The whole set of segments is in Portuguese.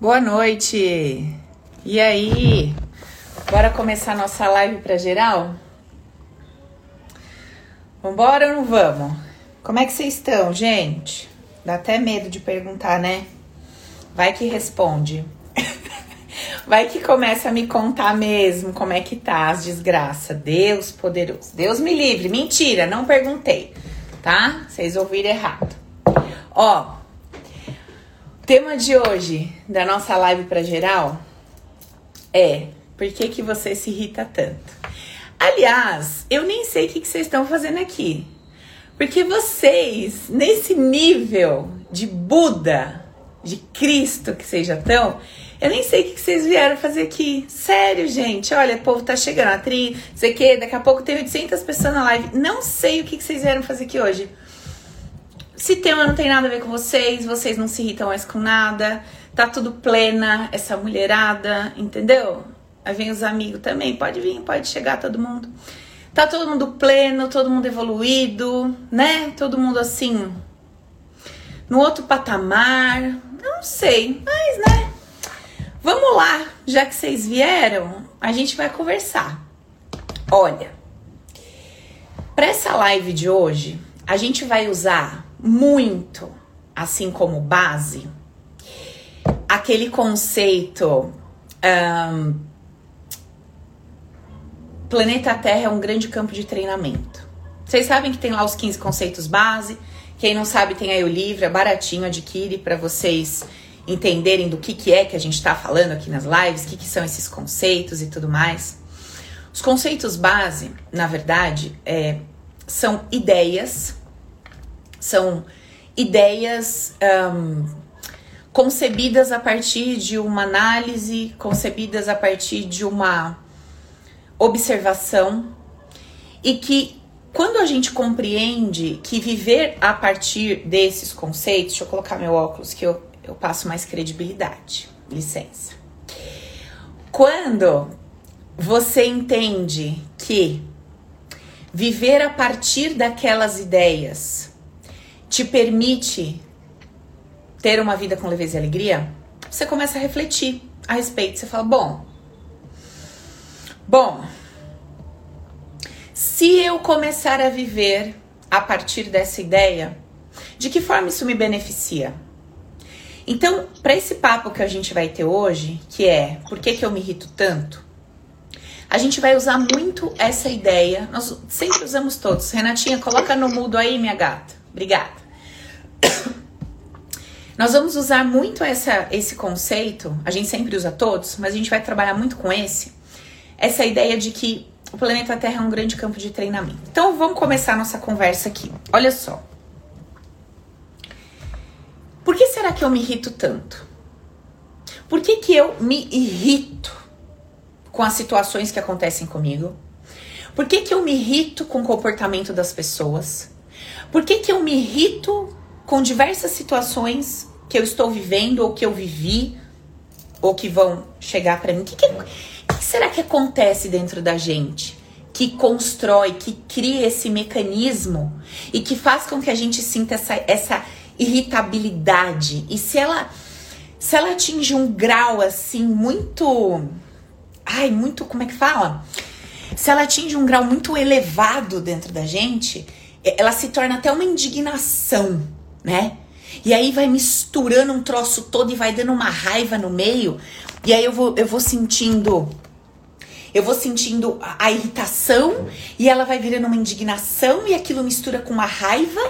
Boa noite! E aí? Bora começar nossa live para geral? Vambora ou não vamos? Como é que vocês estão, gente? Dá até medo de perguntar, né? Vai que responde. Vai que começa a me contar mesmo como é que tá as desgraças. Deus poderoso. Deus me livre. Mentira, não perguntei, tá? Vocês ouviram errado. Ó, tema de hoje da nossa live para geral é por que, que você se irrita tanto? Aliás, eu nem sei o que, que vocês estão fazendo aqui. Porque vocês, nesse nível de Buda, de Cristo que vocês já estão, eu nem sei o que vocês vieram fazer aqui. Sério, gente. Olha, o povo tá chegando. A tri, sei que, daqui a pouco tem 800 pessoas na live. Não sei o que vocês vieram fazer aqui hoje. Se tema não tem nada a ver com vocês, vocês não se irritam mais com nada, tá tudo plena, essa mulherada, entendeu? Aí vem os amigos também, pode vir, pode chegar todo mundo. Tá todo mundo pleno, todo mundo evoluído, né? Todo mundo assim, no outro patamar. Não sei, mas né? Vamos lá, já que vocês vieram, a gente vai conversar. Olha, para essa live de hoje, a gente vai usar muito, assim como base, aquele conceito. Um, planeta Terra é um grande campo de treinamento. Vocês sabem que tem lá os 15 conceitos base. Quem não sabe, tem aí o livro, é baratinho, adquire para vocês entenderem do que, que é que a gente está falando aqui nas lives, o que, que são esses conceitos e tudo mais. Os conceitos base, na verdade, é, são ideias são ideias um, concebidas a partir de uma análise, concebidas a partir de uma observação e que quando a gente compreende que viver a partir desses conceitos, deixa eu colocar meu óculos que eu, eu passo mais credibilidade, licença. Quando você entende que viver a partir daquelas ideias te permite ter uma vida com leveza e alegria, você começa a refletir a respeito. Você fala: bom, bom, se eu começar a viver a partir dessa ideia, de que forma isso me beneficia? Então, para esse papo que a gente vai ter hoje, que é por que, que eu me irrito tanto, a gente vai usar muito essa ideia. Nós sempre usamos todos. Renatinha, coloca no mudo aí, minha gata. Obrigada. Nós vamos usar muito essa, esse conceito, a gente sempre usa todos, mas a gente vai trabalhar muito com esse, essa ideia de que o planeta Terra é um grande campo de treinamento. Então vamos começar a nossa conversa aqui. Olha só. Por que será que eu me irrito tanto? Por que, que eu me irrito com as situações que acontecem comigo? Por que, que eu me irrito com o comportamento das pessoas? Por que, que eu me irrito com diversas situações que eu estou vivendo ou que eu vivi ou que vão chegar para mim? O que, que, que será que acontece dentro da gente? que constrói, que cria esse mecanismo e que faz com que a gente sinta essa, essa irritabilidade. E se ela se ela atinge um grau assim muito ai, muito, como é que fala? Se ela atinge um grau muito elevado dentro da gente, ela se torna até uma indignação, né? E aí vai misturando um troço todo e vai dando uma raiva no meio. E aí eu vou, eu vou sentindo. Eu vou sentindo a, a irritação e ela vai virando uma indignação e aquilo mistura com uma raiva.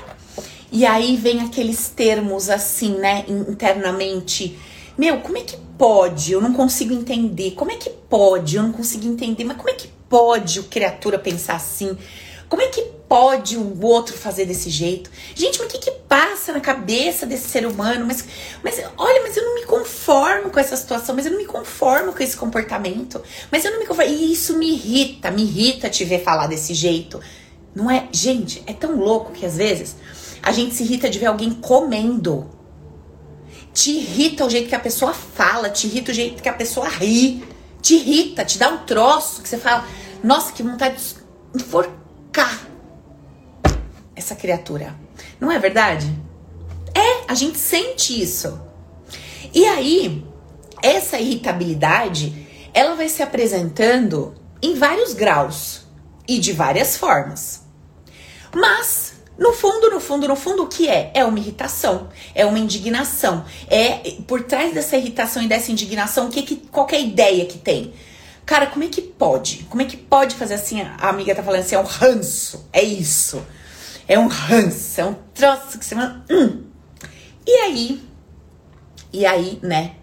E aí vem aqueles termos assim, né, internamente. Meu, como é que pode? Eu não consigo entender. Como é que pode? Eu não consigo entender. Mas como é que pode o criatura pensar assim? Como é que pode o outro fazer desse jeito? Gente, mas o que, que passa na cabeça desse ser humano? Mas, mas olha, mas eu não me conformo com essa situação, mas eu não me conformo com esse comportamento, mas eu não me conformo. E isso me irrita, me irrita te ver falar desse jeito. Não é? Gente, é tão louco que às vezes a gente se irrita de ver alguém comendo. Te irrita o jeito que a pessoa fala, te irrita o jeito que a pessoa ri. Te irrita, te dá um troço que você fala, nossa, que vontade de enforcar essa criatura. Não é verdade? É, a gente sente isso. E aí, essa irritabilidade, ela vai se apresentando em vários graus e de várias formas. Mas no fundo, no fundo, no fundo, o que é? É uma irritação, é uma indignação. É por trás dessa irritação e dessa indignação, o que, que qualquer ideia que tem? Cara, como é que pode? Como é que pode fazer assim? A amiga tá falando assim, é um ranço. É isso. É um ranço, é um troço que você manda. Hum. E aí? E aí, né?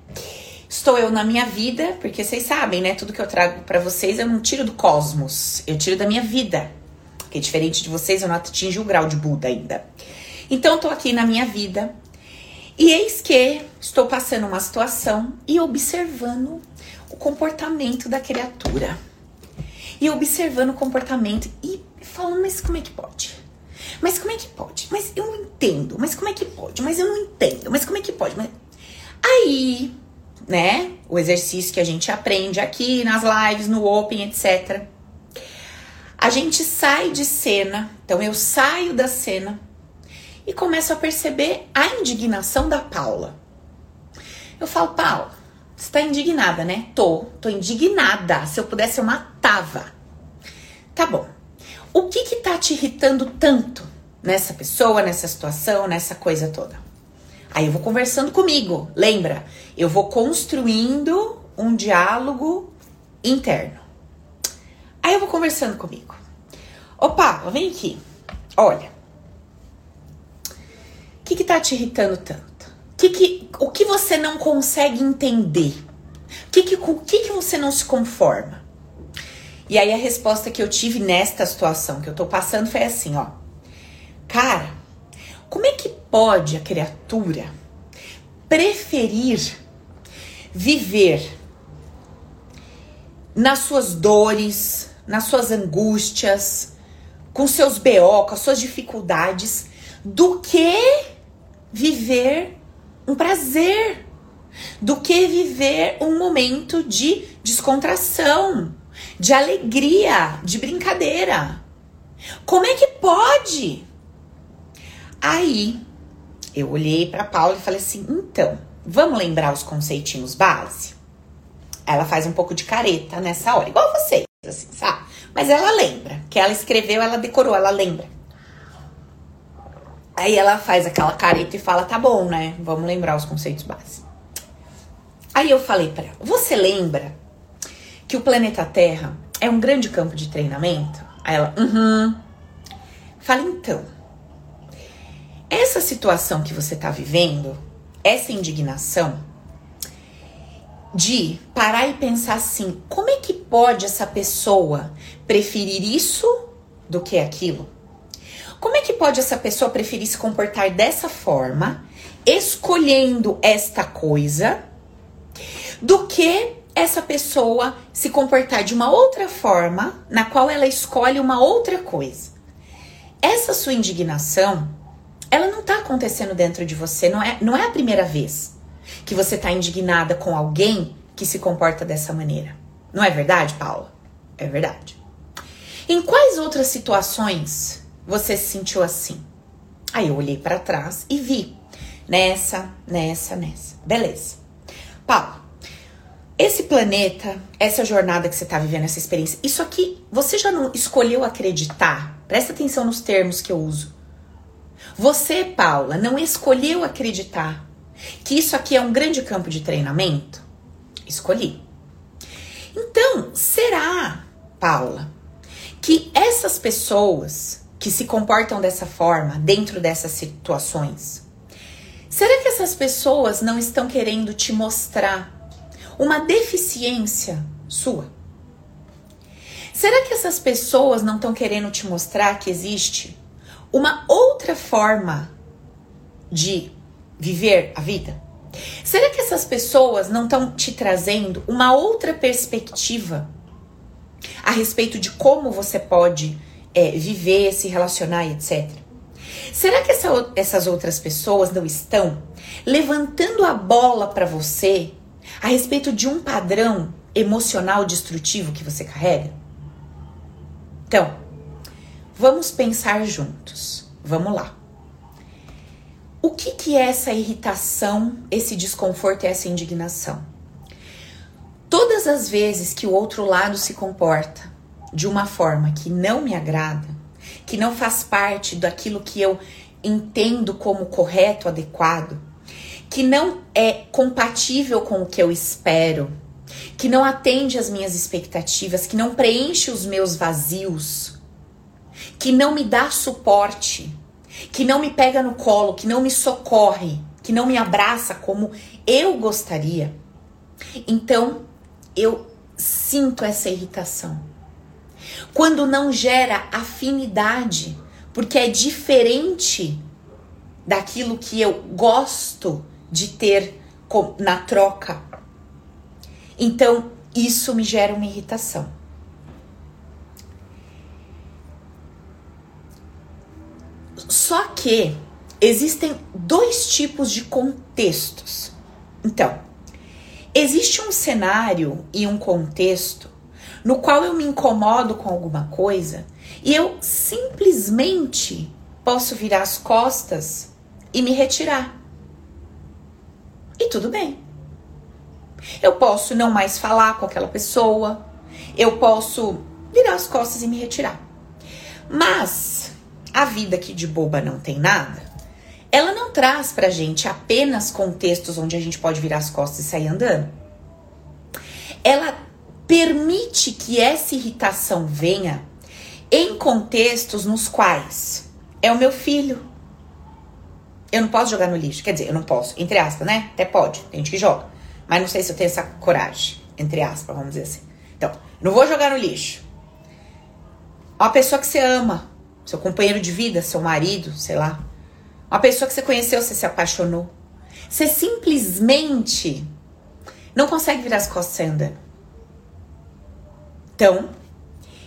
Estou eu na minha vida, porque vocês sabem, né? Tudo que eu trago para vocês eu não tiro do cosmos, eu tiro da minha vida. Porque diferente de vocês, eu não atingi o grau de Buda ainda. Então, tô aqui na minha vida. E eis que estou passando uma situação e observando o comportamento da criatura. E observando o comportamento e falando, mas como é que pode? Mas como é que pode? Mas eu não entendo. Mas como é que pode? Mas eu não entendo. Mas como é que pode? Mas... Aí, né? O exercício que a gente aprende aqui nas lives, no Open, etc a gente sai de cena, então eu saio da cena e começo a perceber a indignação da Paula. Eu falo, Paula, você tá indignada, né? Tô, tô indignada. Se eu pudesse, eu matava. Tá bom. O que que tá te irritando tanto nessa pessoa, nessa situação, nessa coisa toda? Aí eu vou conversando comigo, lembra? Eu vou construindo um diálogo interno. Aí eu vou conversando comigo. Opa, vem aqui. Olha. O que, que tá te irritando tanto? Que que, o que você não consegue entender? O que, que, que você não se conforma? E aí a resposta que eu tive nesta situação que eu tô passando foi assim, ó. Cara, como é que pode a criatura preferir viver nas suas dores, nas suas angústias, com seus BO, com as suas dificuldades, do que viver um prazer, do que viver um momento de descontração, de alegria, de brincadeira. Como é que pode? Aí eu olhei para Paula e falei assim: então, vamos lembrar os conceitinhos base? Ela faz um pouco de careta nessa hora, igual vocês, assim, sabe? Mas ela lembra, que ela escreveu, ela decorou, ela lembra. Aí ela faz aquela careta e fala: tá bom, né? Vamos lembrar os conceitos básicos. Aí eu falei para ela: você lembra que o planeta Terra é um grande campo de treinamento? Aí ela: uhum. Fala então. Essa situação que você tá vivendo, essa indignação, de parar e pensar assim: como é que pode essa pessoa preferir isso do que aquilo? Como é que pode essa pessoa preferir se comportar dessa forma, escolhendo esta coisa, do que essa pessoa se comportar de uma outra forma, na qual ela escolhe uma outra coisa? Essa sua indignação, ela não está acontecendo dentro de você, não é, não é a primeira vez que você está indignada com alguém que se comporta dessa maneira. Não é verdade, Paula? É verdade. Em quais outras situações você se sentiu assim? Aí eu olhei para trás e vi nessa, nessa, nessa. Beleza. Paula, esse planeta, essa jornada que você está vivendo, essa experiência, isso aqui, você já não escolheu acreditar? Presta atenção nos termos que eu uso. Você, Paula, não escolheu acreditar que isso aqui é um grande campo de treinamento? Escolhi. Então, será, Paula, que essas pessoas que se comportam dessa forma dentro dessas situações, será que essas pessoas não estão querendo te mostrar uma deficiência sua? Será que essas pessoas não estão querendo te mostrar que existe uma outra forma de viver a vida? Será que essas pessoas não estão te trazendo uma outra perspectiva a respeito de como você pode é, viver, se relacionar etc? Será que essa, essas outras pessoas não estão levantando a bola para você a respeito de um padrão emocional destrutivo que você carrega? Então, vamos pensar juntos. Vamos lá. O que, que é essa irritação, esse desconforto e essa indignação? todas as vezes que o outro lado se comporta de uma forma que não me agrada, que não faz parte daquilo que eu entendo como correto, adequado, que não é compatível com o que eu espero, que não atende às minhas expectativas, que não preenche os meus vazios, que não me dá suporte, que não me pega no colo, que não me socorre, que não me abraça como eu gostaria. Então, eu sinto essa irritação. Quando não gera afinidade, porque é diferente daquilo que eu gosto de ter na troca. Então, isso me gera uma irritação. Só que existem dois tipos de contextos. Então, existe um cenário e um contexto no qual eu me incomodo com alguma coisa e eu simplesmente posso virar as costas e me retirar. E tudo bem. Eu posso não mais falar com aquela pessoa, eu posso virar as costas e me retirar. Mas a vida que de boba não tem nada, ela não traz pra gente apenas contextos onde a gente pode virar as costas e sair andando. Ela permite que essa irritação venha em contextos nos quais é o meu filho. Eu não posso jogar no lixo. Quer dizer, eu não posso, entre aspas, né? Até pode, tem gente que joga. Mas não sei se eu tenho essa coragem, entre aspas, vamos dizer assim. Então, não vou jogar no lixo. Uma pessoa que você ama, seu companheiro de vida, seu marido, sei lá. Uma pessoa que você conheceu, você se apaixonou. Você simplesmente não consegue virar as costas andando. Então,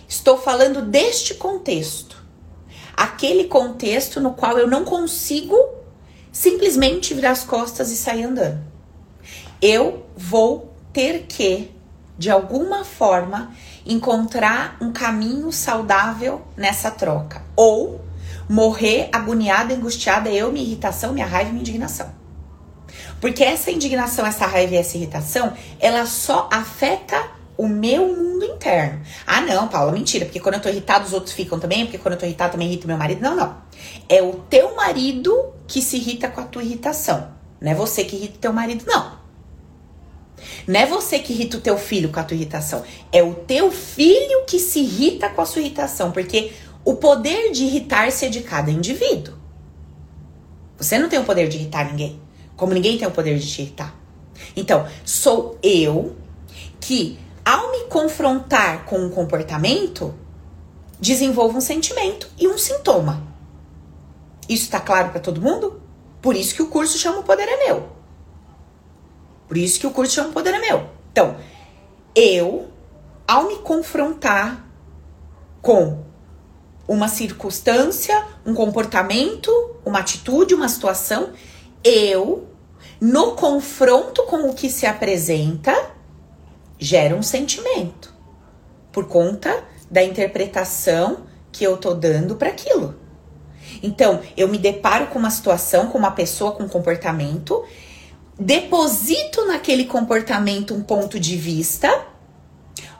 estou falando deste contexto. Aquele contexto no qual eu não consigo simplesmente virar as costas e sair andando. Eu vou ter que, de alguma forma, encontrar um caminho saudável nessa troca. Ou morrer agoniada, angustiada, eu, minha irritação, minha raiva minha indignação. Porque essa indignação, essa raiva e essa irritação, ela só afeta o meu mundo interno. Ah, não, Paula, mentira, porque quando eu tô irritada os outros ficam também, porque quando eu tô irritada também irrita meu marido. Não, não. É o teu marido que se irrita com a tua irritação. Não é você que irrita o teu marido, não. Não é você que irrita o teu filho com a tua irritação. É o teu filho que se irrita com a sua irritação. Porque o poder de irritar-se é de cada indivíduo. Você não tem o poder de irritar ninguém. Como ninguém tem o poder de te irritar. Então, sou eu que ao me confrontar com um comportamento, desenvolvo um sentimento e um sintoma. Isso está claro para todo mundo? Por isso que o curso chama O Poder é Meu. Por isso que o curso chama O Poder é Meu. Então, eu, ao me confrontar com uma circunstância, um comportamento, uma atitude, uma situação, eu, no confronto com o que se apresenta, gera um sentimento por conta da interpretação que eu tô dando para aquilo. Então, eu me deparo com uma situação, com uma pessoa com um comportamento, deposito naquele comportamento um ponto de vista,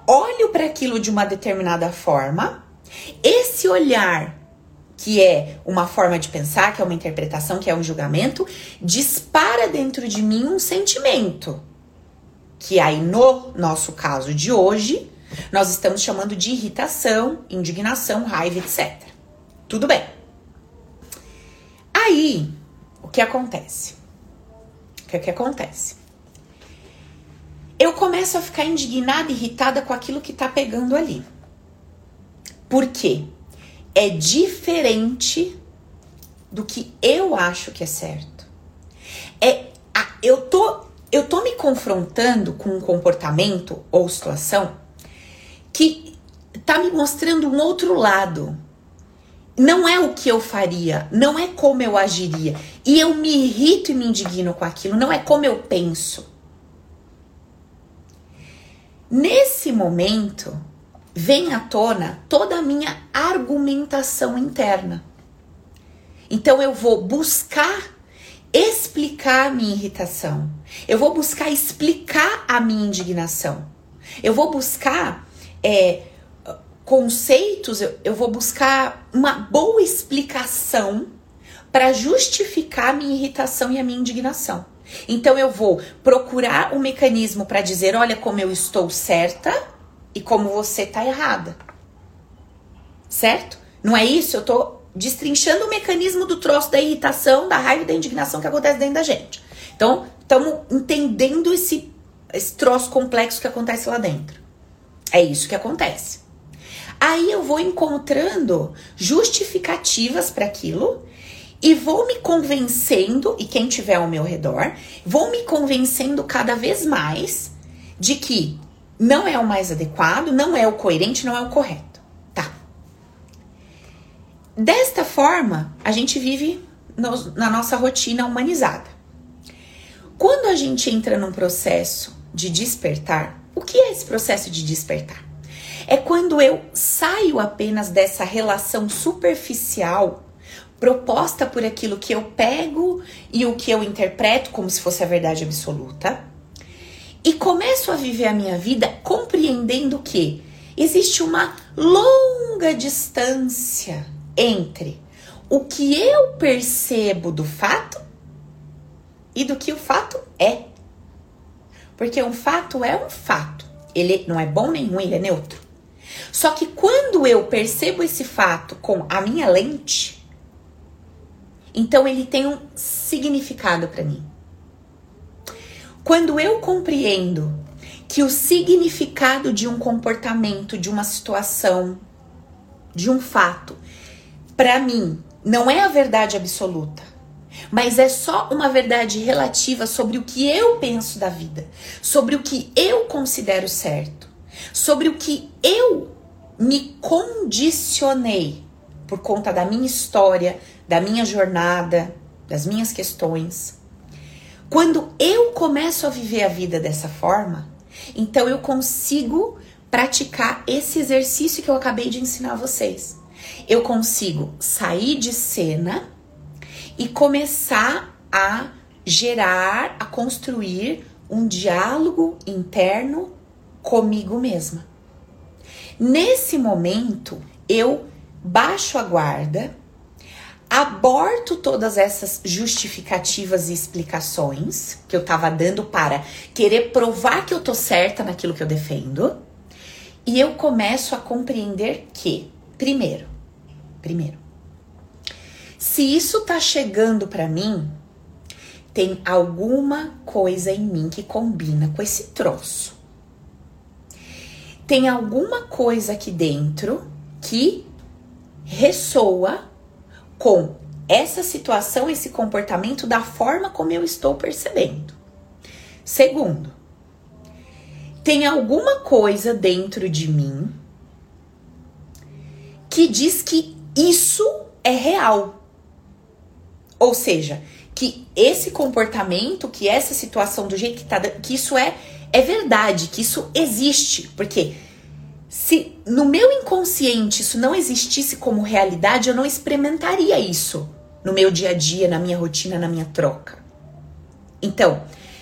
olho para aquilo de uma determinada forma. Esse olhar, que é uma forma de pensar, que é uma interpretação, que é um julgamento, dispara dentro de mim um sentimento que aí no nosso caso de hoje, nós estamos chamando de irritação, indignação, raiva, etc. Tudo bem. Aí, o que acontece? O que, é que acontece? Eu começo a ficar indignada, irritada com aquilo que tá pegando ali. Por quê? É diferente do que eu acho que é certo. É, eu tô eu tô me confrontando com um comportamento ou situação que tá me mostrando um outro lado. Não é o que eu faria, não é como eu agiria. E eu me irrito e me indigno com aquilo, não é como eu penso. Nesse momento, vem à tona toda a minha argumentação interna. Então eu vou buscar explicar a minha irritação. Eu vou buscar explicar a minha indignação. Eu vou buscar é, conceitos, eu, eu vou buscar uma boa explicação para justificar a minha irritação e a minha indignação. Então eu vou procurar um mecanismo para dizer, olha como eu estou certa e como você está errada. Certo? Não é isso? Eu tô destrinchando o mecanismo do troço da irritação, da raiva e da indignação que acontece dentro da gente. Então, estamos entendendo esse, esse troço complexo que acontece lá dentro. É isso que acontece. Aí eu vou encontrando justificativas para aquilo e vou me convencendo, e quem tiver ao meu redor, vou me convencendo cada vez mais de que não é o mais adequado, não é o coerente, não é o correto. Desta forma, a gente vive no, na nossa rotina humanizada. Quando a gente entra num processo de despertar, o que é esse processo de despertar? É quando eu saio apenas dessa relação superficial proposta por aquilo que eu pego e o que eu interpreto como se fosse a verdade absoluta e começo a viver a minha vida compreendendo que existe uma longa distância entre o que eu percebo do fato e do que o fato é. Porque um fato é um fato. Ele não é bom nem ruim, ele é neutro. Só que quando eu percebo esse fato com a minha lente, então ele tem um significado para mim. Quando eu compreendo que o significado de um comportamento, de uma situação, de um fato, para mim não é a verdade absoluta, mas é só uma verdade relativa sobre o que eu penso da vida, sobre o que eu considero certo, sobre o que eu me condicionei por conta da minha história, da minha jornada, das minhas questões. Quando eu começo a viver a vida dessa forma, então eu consigo praticar esse exercício que eu acabei de ensinar a vocês. Eu consigo sair de cena e começar a gerar, a construir um diálogo interno comigo mesma. Nesse momento, eu baixo a guarda, aborto todas essas justificativas e explicações que eu tava dando para querer provar que eu tô certa naquilo que eu defendo, e eu começo a compreender que, primeiro, primeiro, se isso tá chegando para mim, tem alguma coisa em mim que combina com esse troço tem alguma coisa aqui dentro que ressoa com essa situação, esse comportamento da forma como eu estou percebendo. Segundo, tem alguma coisa dentro de mim que diz que isso é real. Ou seja, que esse comportamento, que essa situação do jeito que tá, que isso é é verdade que isso existe, porque se no meu inconsciente isso não existisse como realidade, eu não experimentaria isso no meu dia a dia, na minha rotina, na minha troca. Então,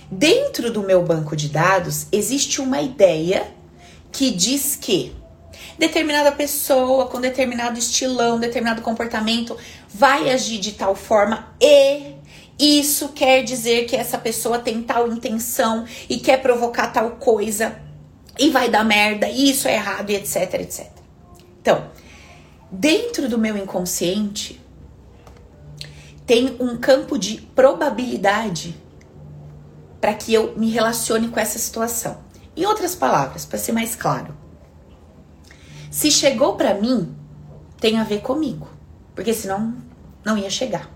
dentro do meu banco de dados existe uma ideia que diz que determinada pessoa com determinado estilão, determinado comportamento vai agir de tal forma e isso quer dizer que essa pessoa tem tal intenção e quer provocar tal coisa e vai dar merda, e isso é errado, e etc, etc. Então, dentro do meu inconsciente tem um campo de probabilidade para que eu me relacione com essa situação. Em outras palavras, para ser mais claro, se chegou para mim, tem a ver comigo, porque senão não ia chegar.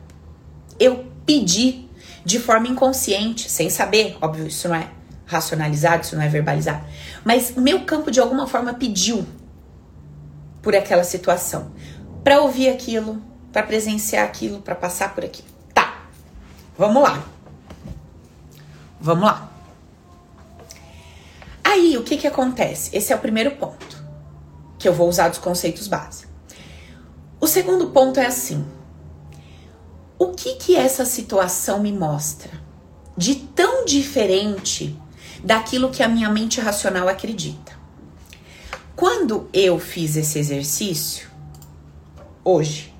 Eu pedir de forma inconsciente, sem saber, óbvio, isso não é racionalizado, isso não é verbalizado, mas meu campo de alguma forma pediu por aquela situação, para ouvir aquilo, para presenciar aquilo, para passar por aquilo. Tá. Vamos lá. Vamos lá. Aí, o que que acontece? Esse é o primeiro ponto, que eu vou usar dos conceitos básicos. O segundo ponto é assim: o que que essa situação me mostra de tão diferente daquilo que a minha mente racional acredita. Quando eu fiz esse exercício, hoje,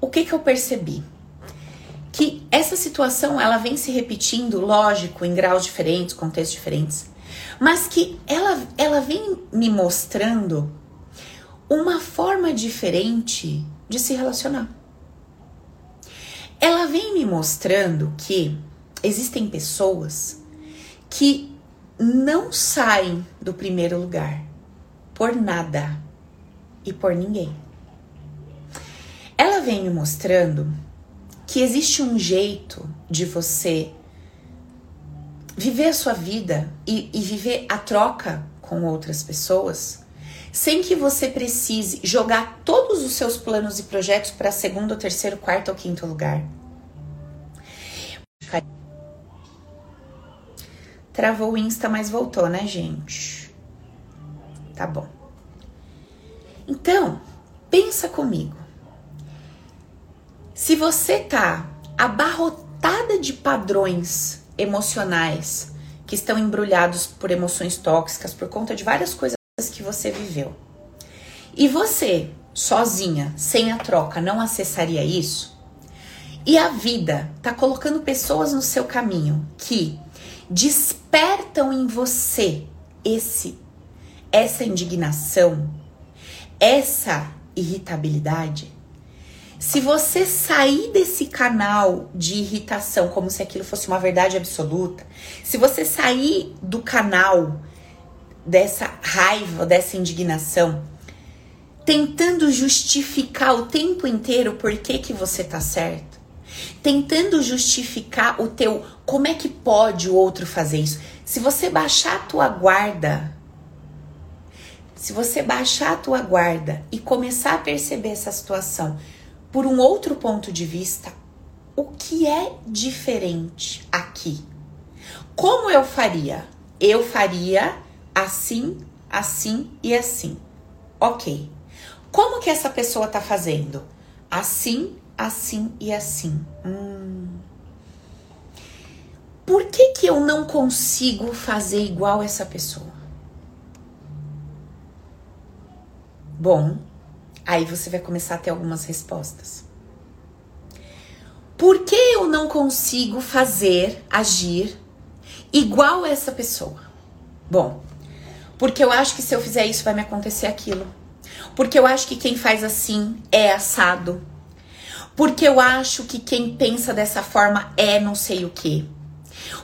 o que, que eu percebi? Que essa situação ela vem se repetindo, lógico, em graus diferentes, contextos diferentes, mas que ela, ela vem me mostrando uma forma diferente de se relacionar. Ela vem me mostrando que existem pessoas que não saem do primeiro lugar por nada e por ninguém. Ela vem me mostrando que existe um jeito de você viver a sua vida e, e viver a troca com outras pessoas sem que você precise jogar todos os seus planos e projetos para segundo, terceiro, quarto ou quinto lugar. Travou o Insta, mas voltou, né, gente? Tá bom. Então, pensa comigo. Se você tá abarrotada de padrões emocionais que estão embrulhados por emoções tóxicas por conta de várias coisas que você viveu. E você, sozinha, sem a troca, não acessaria isso? E a vida tá colocando pessoas no seu caminho que despertam em você esse essa indignação, essa irritabilidade. Se você sair desse canal de irritação como se aquilo fosse uma verdade absoluta, se você sair do canal dessa raiva, dessa indignação, tentando justificar o tempo inteiro por que que você tá certo, tentando justificar o teu como é que pode o outro fazer isso. Se você baixar a tua guarda, se você baixar a tua guarda e começar a perceber essa situação por um outro ponto de vista, o que é diferente aqui? Como eu faria? Eu faria assim, assim e assim. Ok. Como que essa pessoa tá fazendo? Assim, assim e assim. Hum. Por que que eu não consigo fazer igual essa pessoa? Bom, aí você vai começar a ter algumas respostas. Por que eu não consigo fazer, agir igual essa pessoa? Bom, porque eu acho que se eu fizer isso vai me acontecer aquilo. Porque eu acho que quem faz assim é assado. Porque eu acho que quem pensa dessa forma é não sei o que.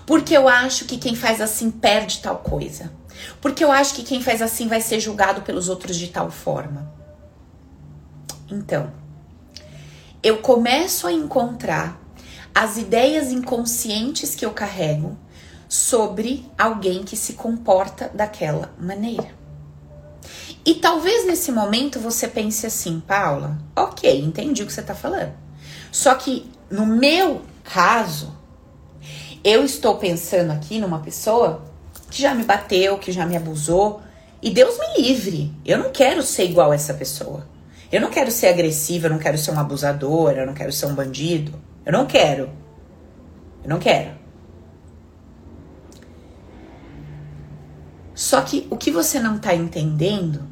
Porque eu acho que quem faz assim perde tal coisa. Porque eu acho que quem faz assim vai ser julgado pelos outros de tal forma. Então, eu começo a encontrar as ideias inconscientes que eu carrego sobre alguém que se comporta daquela maneira. E talvez nesse momento você pense assim, Paula, ok, entendi o que você está falando. Só que no meu caso, eu estou pensando aqui numa pessoa que já me bateu, que já me abusou, e Deus me livre. Eu não quero ser igual a essa pessoa. Eu não quero ser agressiva, eu não quero ser um abusador, eu não quero ser um bandido. Eu não quero. Eu não quero. Só que o que você não está entendendo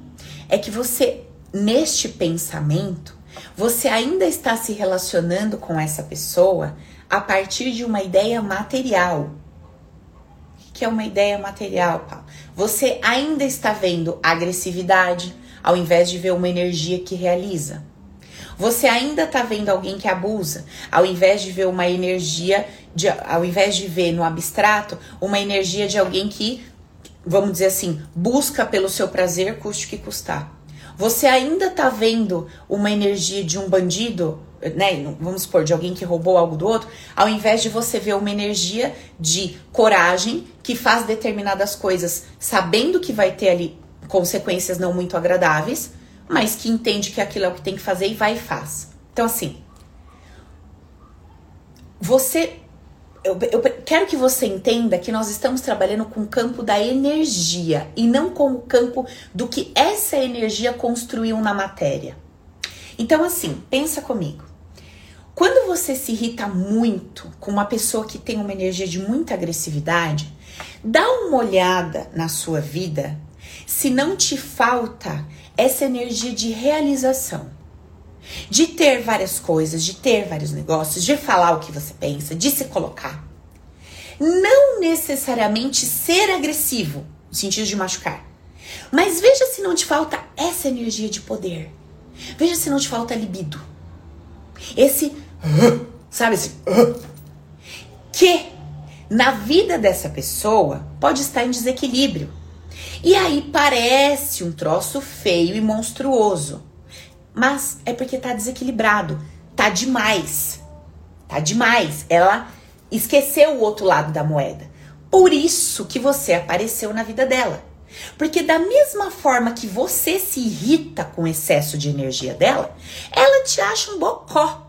é que você, neste pensamento, você ainda está se relacionando com essa pessoa a partir de uma ideia material. O que é uma ideia material, Paulo? Você ainda está vendo agressividade ao invés de ver uma energia que realiza. Você ainda está vendo alguém que abusa, ao invés de ver uma energia, de, ao invés de ver no abstrato, uma energia de alguém que vamos dizer assim, busca pelo seu prazer, custe o que custar. Você ainda tá vendo uma energia de um bandido, né? Vamos supor, de alguém que roubou algo do outro, ao invés de você ver uma energia de coragem que faz determinadas coisas sabendo que vai ter ali consequências não muito agradáveis, mas que entende que aquilo é o que tem que fazer e vai e faz. Então, assim, você eu, eu, quero que você entenda que nós estamos trabalhando com o campo da energia e não com o campo do que essa energia construiu na matéria. Então, assim, pensa comigo. Quando você se irrita muito com uma pessoa que tem uma energia de muita agressividade, Dá uma olhada na sua vida se não te falta essa energia de realização. De ter várias coisas, de ter vários negócios, de falar o que você pensa, de se colocar. Não necessariamente ser agressivo, no sentido de machucar. Mas veja se não te falta essa energia de poder. Veja se não te falta libido. Esse, sabe, esse que na vida dessa pessoa pode estar em desequilíbrio. E aí parece um troço feio e monstruoso. Mas é porque tá desequilibrado, tá demais. Tá demais. Ela esqueceu o outro lado da moeda. Por isso que você apareceu na vida dela. Porque da mesma forma que você se irrita com o excesso de energia dela, ela te acha um bocó.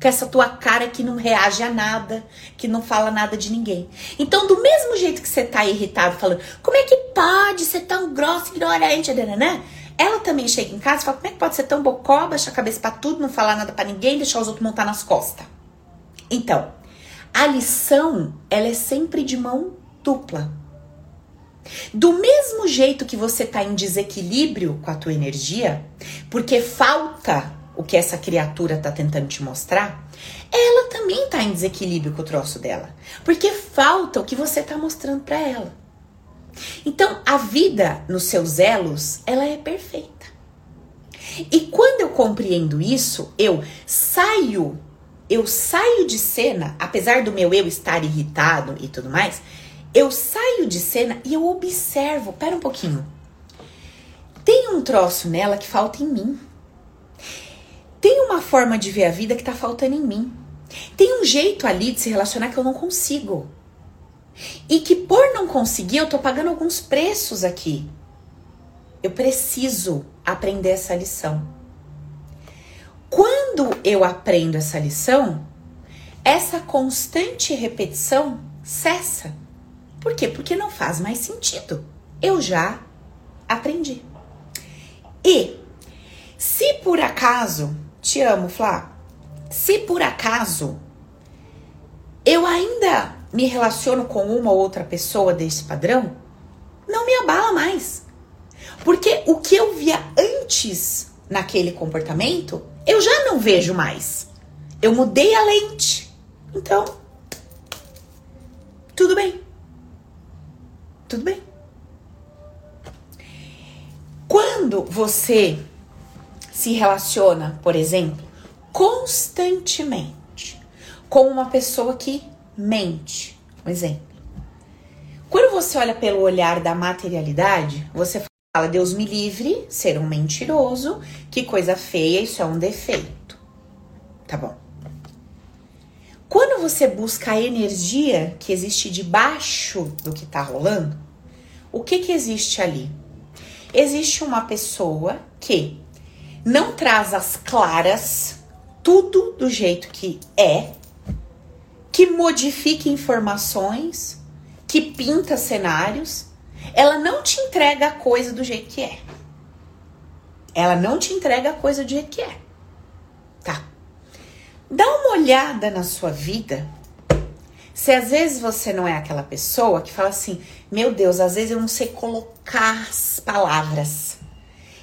Com essa tua cara que não reage a nada, que não fala nada de ninguém. Então, do mesmo jeito que você tá irritado, falando, como é que pode ser tão grossa, ignorante, né? Ela também chega em casa e fala, como é que pode ser tão bocó, baixar a cabeça pra tudo, não falar nada para ninguém, deixar os outros montar nas costas. Então, a lição, ela é sempre de mão dupla. Do mesmo jeito que você está em desequilíbrio com a tua energia, porque falta o que essa criatura está tentando te mostrar, ela também está em desequilíbrio com o troço dela, porque falta o que você está mostrando para ela. Então, a vida nos seus elos, ela é perfeita. E quando eu compreendo isso, eu saio, eu saio de cena, apesar do meu eu estar irritado e tudo mais, eu saio de cena e eu observo, pera um pouquinho. Tem um troço nela que falta em mim. Tem uma forma de ver a vida que tá faltando em mim. Tem um jeito ali de se relacionar que eu não consigo. E que por não conseguir, eu tô pagando alguns preços aqui. Eu preciso aprender essa lição. Quando eu aprendo essa lição, essa constante repetição cessa. Por quê? Porque não faz mais sentido. Eu já aprendi. E se por acaso, te amo, Flá, se por acaso eu ainda me relaciono com uma ou outra pessoa desse padrão, não me abala mais. Porque o que eu via antes naquele comportamento, eu já não vejo mais. Eu mudei a lente. Então, tudo bem. Tudo bem. Quando você se relaciona, por exemplo, constantemente com uma pessoa que mente, um exemplo. Quando você olha pelo olhar da materialidade, você fala: Deus me livre, ser um mentiroso, que coisa feia, isso é um defeito. Tá bom. Quando você busca a energia que existe debaixo do que está rolando, o que, que existe ali? Existe uma pessoa que não traz as claras tudo do jeito que é, que modifica informações, que pinta cenários, ela não te entrega a coisa do jeito que é. Ela não te entrega a coisa do jeito que é. Tá. Dá uma olhada na sua vida. Se às vezes você não é aquela pessoa que fala assim: Meu Deus, às vezes eu não sei colocar as palavras.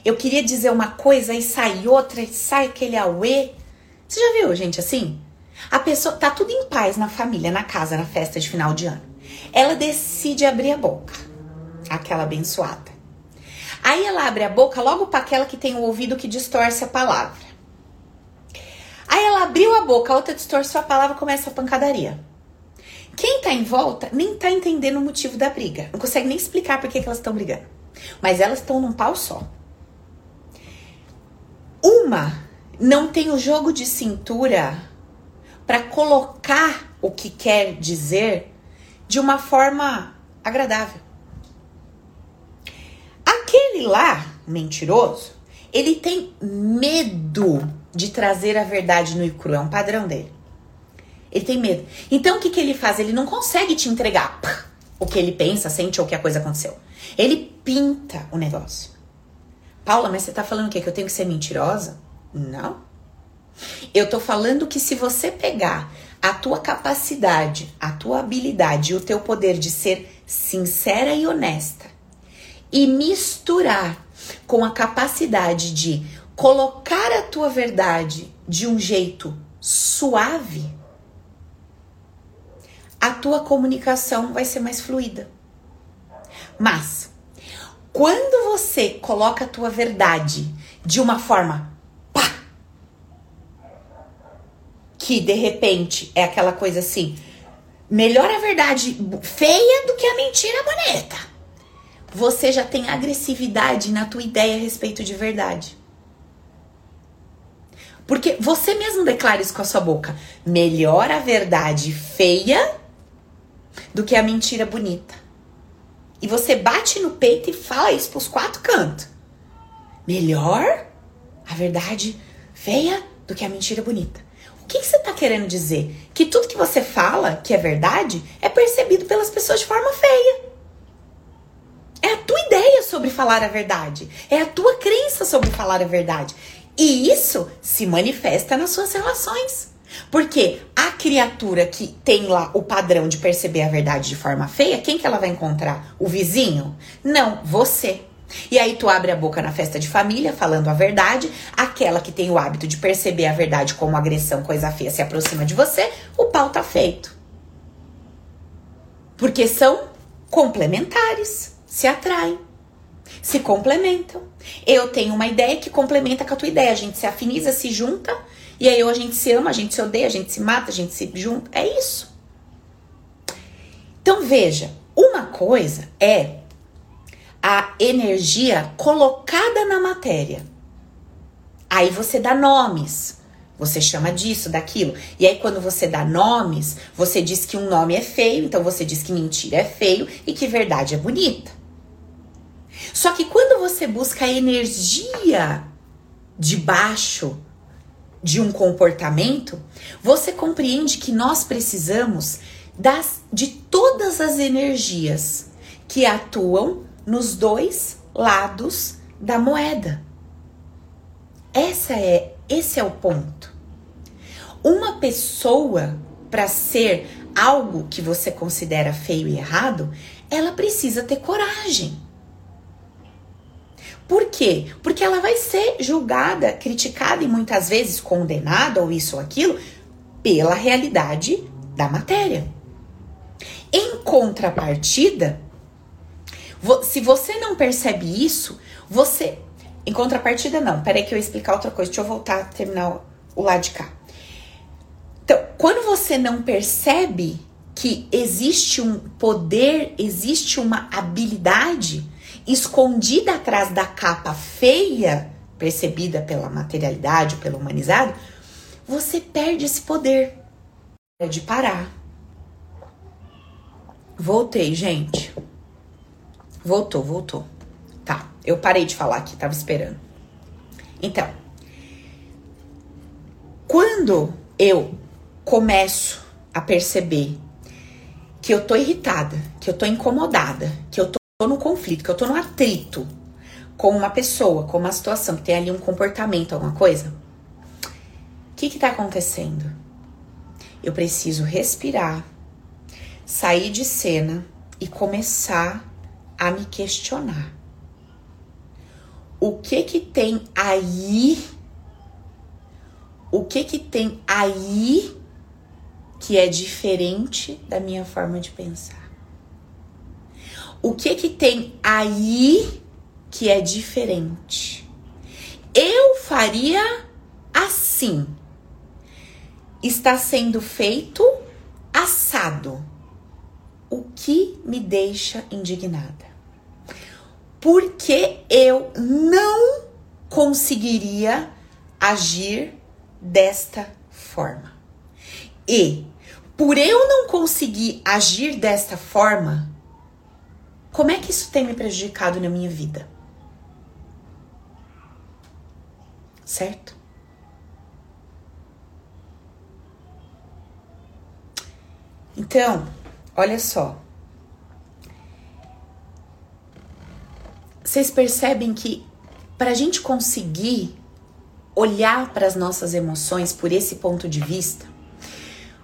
Eu queria dizer uma coisa e sai outra, e sai aquele auê. Você já viu, gente, assim? A pessoa tá tudo em paz na família, na casa, na festa de final de ano. Ela decide abrir a boca, aquela abençoada. Aí ela abre a boca logo para aquela que tem o ouvido que distorce a palavra. Aí ela abriu a boca, a outra distorceu a palavra começa a pancadaria. Quem tá em volta nem tá entendendo o motivo da briga. Não consegue nem explicar por que, que elas estão brigando. Mas elas estão num pau só. Uma não tem o jogo de cintura para colocar o que quer dizer de uma forma agradável. Aquele lá, mentiroso, ele tem medo de trazer a verdade no e cru, é um padrão dele. Ele tem medo. Então o que, que ele faz? Ele não consegue te entregar o que ele pensa, sente ou que a coisa aconteceu. Ele pinta o negócio. Paula, mas você tá falando o quê? Que eu tenho que ser mentirosa? Não. Eu tô falando que se você pegar a tua capacidade, a tua habilidade e o teu poder de ser sincera e honesta e misturar com a capacidade de colocar a tua verdade de um jeito suave, a tua comunicação vai ser mais fluida. Mas quando você coloca a tua verdade de uma forma pá, que de repente é aquela coisa assim, melhor a verdade feia do que a mentira bonita. Você já tem agressividade na tua ideia a respeito de verdade. Porque você mesmo declara isso com a sua boca. Melhor a verdade feia do que a mentira bonita. E você bate no peito e fala isso pros quatro cantos. Melhor a verdade feia do que a mentira bonita. O que, que você está querendo dizer? Que tudo que você fala que é verdade é percebido pelas pessoas de forma feia. É a tua ideia sobre falar a verdade. É a tua crença sobre falar a verdade. E isso se manifesta nas suas relações. Porque a criatura que tem lá o padrão de perceber a verdade de forma feia, quem que ela vai encontrar? O vizinho? Não, você. E aí tu abre a boca na festa de família falando a verdade, aquela que tem o hábito de perceber a verdade como agressão, coisa feia, se aproxima de você, o pau tá feito. Porque são complementares, se atraem, se complementam. Eu tenho uma ideia que complementa com a tua ideia, a gente se afiniza, se junta, e aí ou a gente se ama, a gente se odeia, a gente se mata, a gente se junta, é isso. Então veja, uma coisa é a energia colocada na matéria. Aí você dá nomes. Você chama disso, daquilo. E aí, quando você dá nomes, você diz que um nome é feio, então você diz que mentira é feio e que verdade é bonita. Só que quando você busca a energia de baixo de um comportamento, você compreende que nós precisamos das, de todas as energias que atuam nos dois lados da moeda. Essa é, esse é o ponto. Uma pessoa para ser algo que você considera feio e errado, ela precisa ter coragem. Por quê? Porque ela vai ser julgada, criticada e muitas vezes condenada ou isso ou aquilo pela realidade da matéria. Em contrapartida, se você não percebe isso, você. Em contrapartida, não. Peraí que eu ia explicar outra coisa. Deixa eu voltar a terminar o lado de cá. Então, quando você não percebe que existe um poder, existe uma habilidade escondida atrás da capa feia, percebida pela materialidade, pelo humanizado, você perde esse poder de parar. Voltei, gente. Voltou, voltou. Tá, eu parei de falar aqui, tava esperando. Então, quando eu começo a perceber que eu tô irritada, que eu tô incomodada, que eu tô no conflito, que eu tô no atrito com uma pessoa, com uma situação, que tem ali um comportamento, alguma coisa, o que que tá acontecendo? Eu preciso respirar, sair de cena e começar a me questionar. O que que tem aí? O que que tem aí que é diferente da minha forma de pensar? O que que tem aí que é diferente? Eu faria assim. Está sendo feito assado. O que me deixa indignada? Porque eu não conseguiria agir desta forma. E por eu não conseguir agir desta forma, como é que isso tem me prejudicado na minha vida? Certo? Então, olha só. Vocês percebem que para a gente conseguir olhar para as nossas emoções por esse ponto de vista,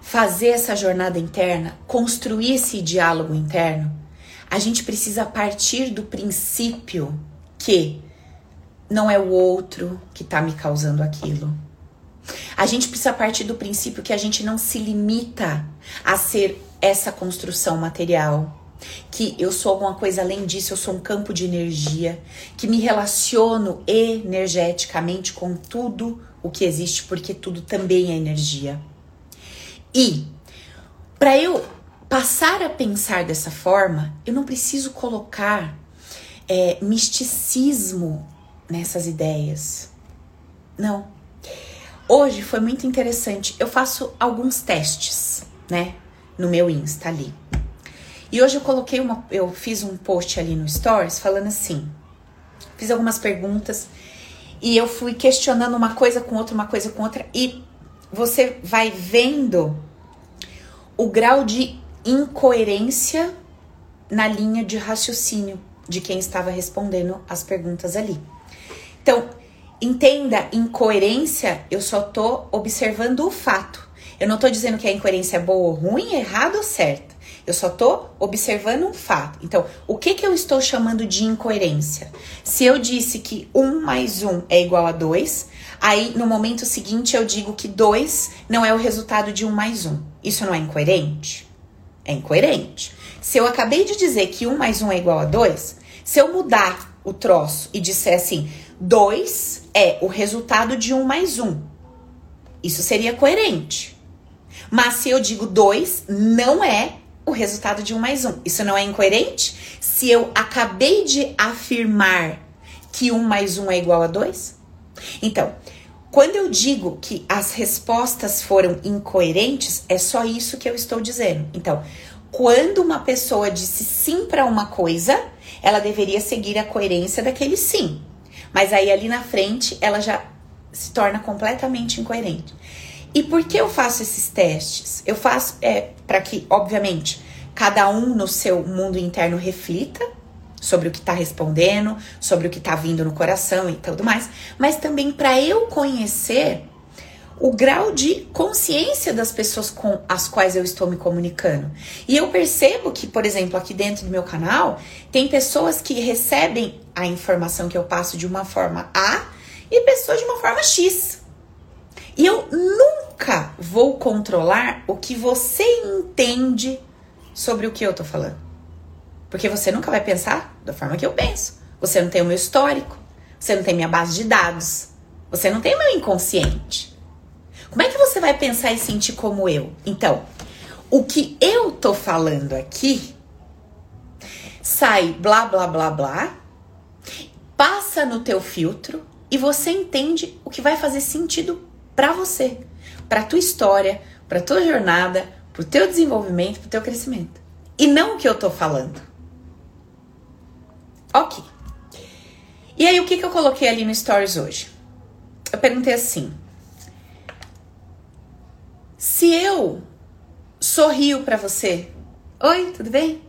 fazer essa jornada interna, construir esse diálogo interno, a gente precisa partir do princípio que não é o outro que está me causando aquilo. A gente precisa partir do princípio que a gente não se limita a ser essa construção material. Que eu sou alguma coisa além disso, eu sou um campo de energia, que me relaciono energeticamente com tudo o que existe, porque tudo também é energia. E para eu passar a pensar dessa forma, eu não preciso colocar é, misticismo nessas ideias. Não. Hoje foi muito interessante. Eu faço alguns testes, né, no meu Insta ali. E hoje eu coloquei uma, eu fiz um post ali no Stories falando assim, fiz algumas perguntas e eu fui questionando uma coisa com outra, uma coisa com outra e você vai vendo o grau de incoerência na linha de raciocínio de quem estava respondendo as perguntas ali. Então, entenda, incoerência, eu só tô observando o fato. Eu não tô dizendo que a incoerência é boa ou ruim, errado ou certa. Eu só tô observando um fato. Então, o que que eu estou chamando de incoerência? Se eu disse que 1 mais 1 é igual a 2, aí no momento seguinte eu digo que 2 não é o resultado de 1 mais 1. Isso não é incoerente? É incoerente. Se eu acabei de dizer que 1 mais 1 é igual a 2, se eu mudar o troço e disser assim, 2 é o resultado de 1 mais 1, isso seria coerente. Mas se eu digo 2, não é o resultado de 1 mais 1. Isso não é incoerente? Se eu acabei de afirmar que 1 mais 1 é igual a 2? Então, quando eu digo que as respostas foram incoerentes, é só isso que eu estou dizendo. Então, quando uma pessoa disse sim para uma coisa, ela deveria seguir a coerência daquele sim. Mas aí ali na frente ela já se torna completamente incoerente. E por que eu faço esses testes? Eu faço é para que, obviamente, cada um no seu mundo interno reflita sobre o que está respondendo, sobre o que está vindo no coração e tudo mais, mas também para eu conhecer o grau de consciência das pessoas com as quais eu estou me comunicando. E eu percebo que, por exemplo, aqui dentro do meu canal, tem pessoas que recebem a informação que eu passo de uma forma A e pessoas de uma forma X. E eu nunca vou controlar o que você entende sobre o que eu tô falando. Porque você nunca vai pensar da forma que eu penso. Você não tem o meu histórico, você não tem minha base de dados, você não tem o meu inconsciente. Como é que você vai pensar e sentir como eu? Então, o que eu tô falando aqui sai blá blá blá blá, passa no teu filtro e você entende o que vai fazer sentido para você, para tua história, para tua jornada, pro teu desenvolvimento, pro teu crescimento. E não o que eu tô falando. OK. E aí o que que eu coloquei ali no stories hoje? Eu perguntei assim: se eu sorrio para você, oi, tudo bem?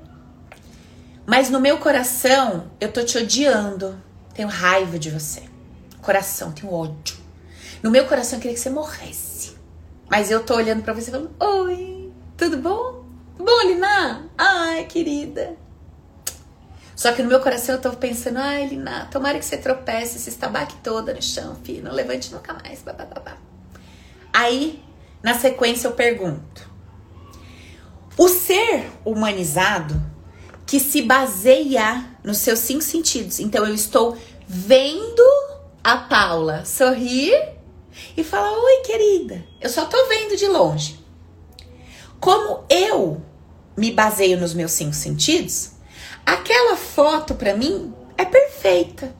Mas no meu coração eu tô te odiando, tenho raiva de você. Coração, tenho ódio. No meu coração eu queria que você morresse. Mas eu tô olhando para você falando: Oi, tudo bom? Bom, Lina? Ai, querida. Só que no meu coração eu tô pensando: Ai, Lina, tomara que você tropece, se estabaque toda no chão, filho. Não levante nunca mais. Babá. Aí na sequência, eu pergunto: o ser humanizado que se baseia nos seus cinco sentidos. Então, eu estou vendo a Paula sorrir e falar: Oi, querida. Eu só tô vendo de longe. Como eu me baseio nos meus cinco sentidos, aquela foto para mim é perfeita.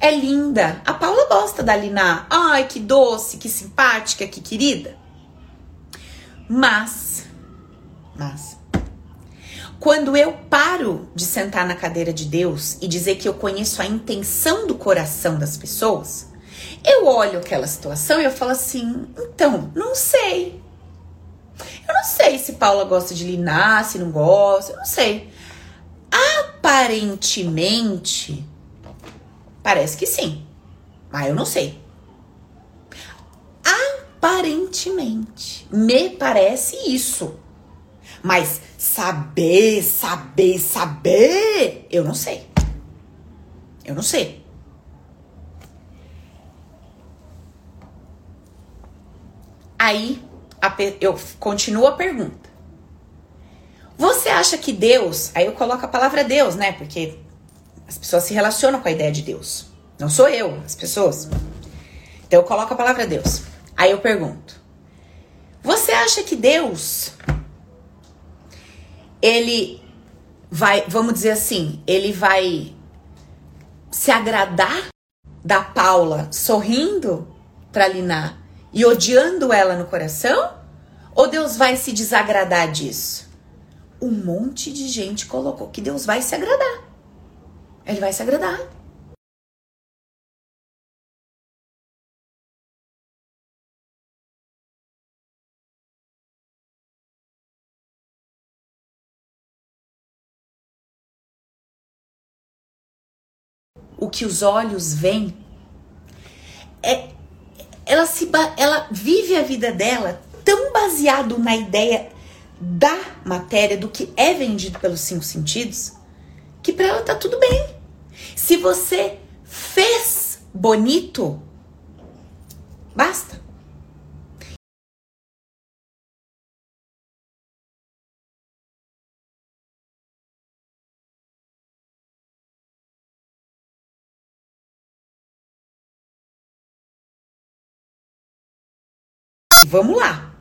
É linda. A Paula gosta da Lina. Ai, que doce, que simpática, que querida. Mas, mas, quando eu paro de sentar na cadeira de Deus e dizer que eu conheço a intenção do coração das pessoas, eu olho aquela situação e eu falo assim: então, não sei. Eu não sei se Paula gosta de Linar, se não gosta, eu não sei. Aparentemente, parece que sim, mas eu não sei aparentemente. Me parece isso. Mas saber, saber, saber, eu não sei. Eu não sei. Aí eu continuo a pergunta. Você acha que Deus, aí eu coloco a palavra Deus, né? Porque as pessoas se relacionam com a ideia de Deus. Não sou eu, as pessoas. Então eu coloco a palavra Deus. Aí eu pergunto: Você acha que Deus ele vai, vamos dizer assim, ele vai se agradar da Paula sorrindo para Liná e odiando ela no coração? Ou Deus vai se desagradar disso? Um monte de gente colocou que Deus vai se agradar. Ele vai se agradar. o que os olhos veem, é, ela, se, ela vive a vida dela tão baseado na ideia da matéria, do que é vendido pelos cinco sentidos, que para ela tá tudo bem. Se você fez bonito, basta. Vamos lá.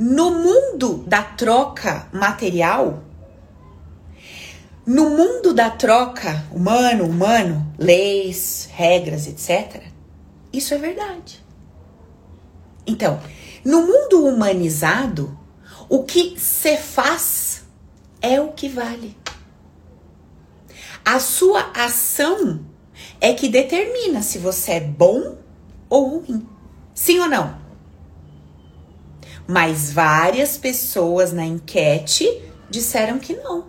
No mundo da troca material, no mundo da troca humano, humano, leis, regras, etc., isso é verdade. Então, no mundo humanizado, o que se faz é o que vale. A sua ação é que determina se você é bom ou ruim. Sim ou não? Mas várias pessoas na enquete disseram que não.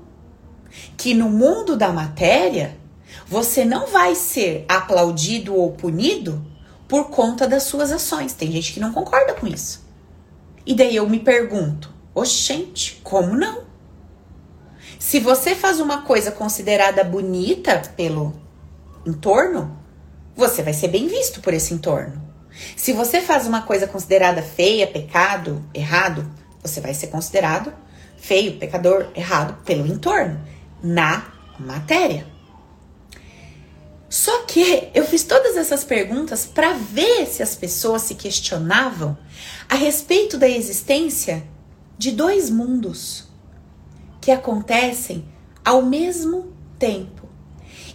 Que no mundo da matéria, você não vai ser aplaudido ou punido por conta das suas ações. Tem gente que não concorda com isso. E daí eu me pergunto: oxente, como não? Se você faz uma coisa considerada bonita pelo entorno, você vai ser bem visto por esse entorno. Se você faz uma coisa considerada feia, pecado, errado, você vai ser considerado feio, pecador, errado pelo entorno, na matéria. Só que eu fiz todas essas perguntas para ver se as pessoas se questionavam a respeito da existência de dois mundos que acontecem ao mesmo tempo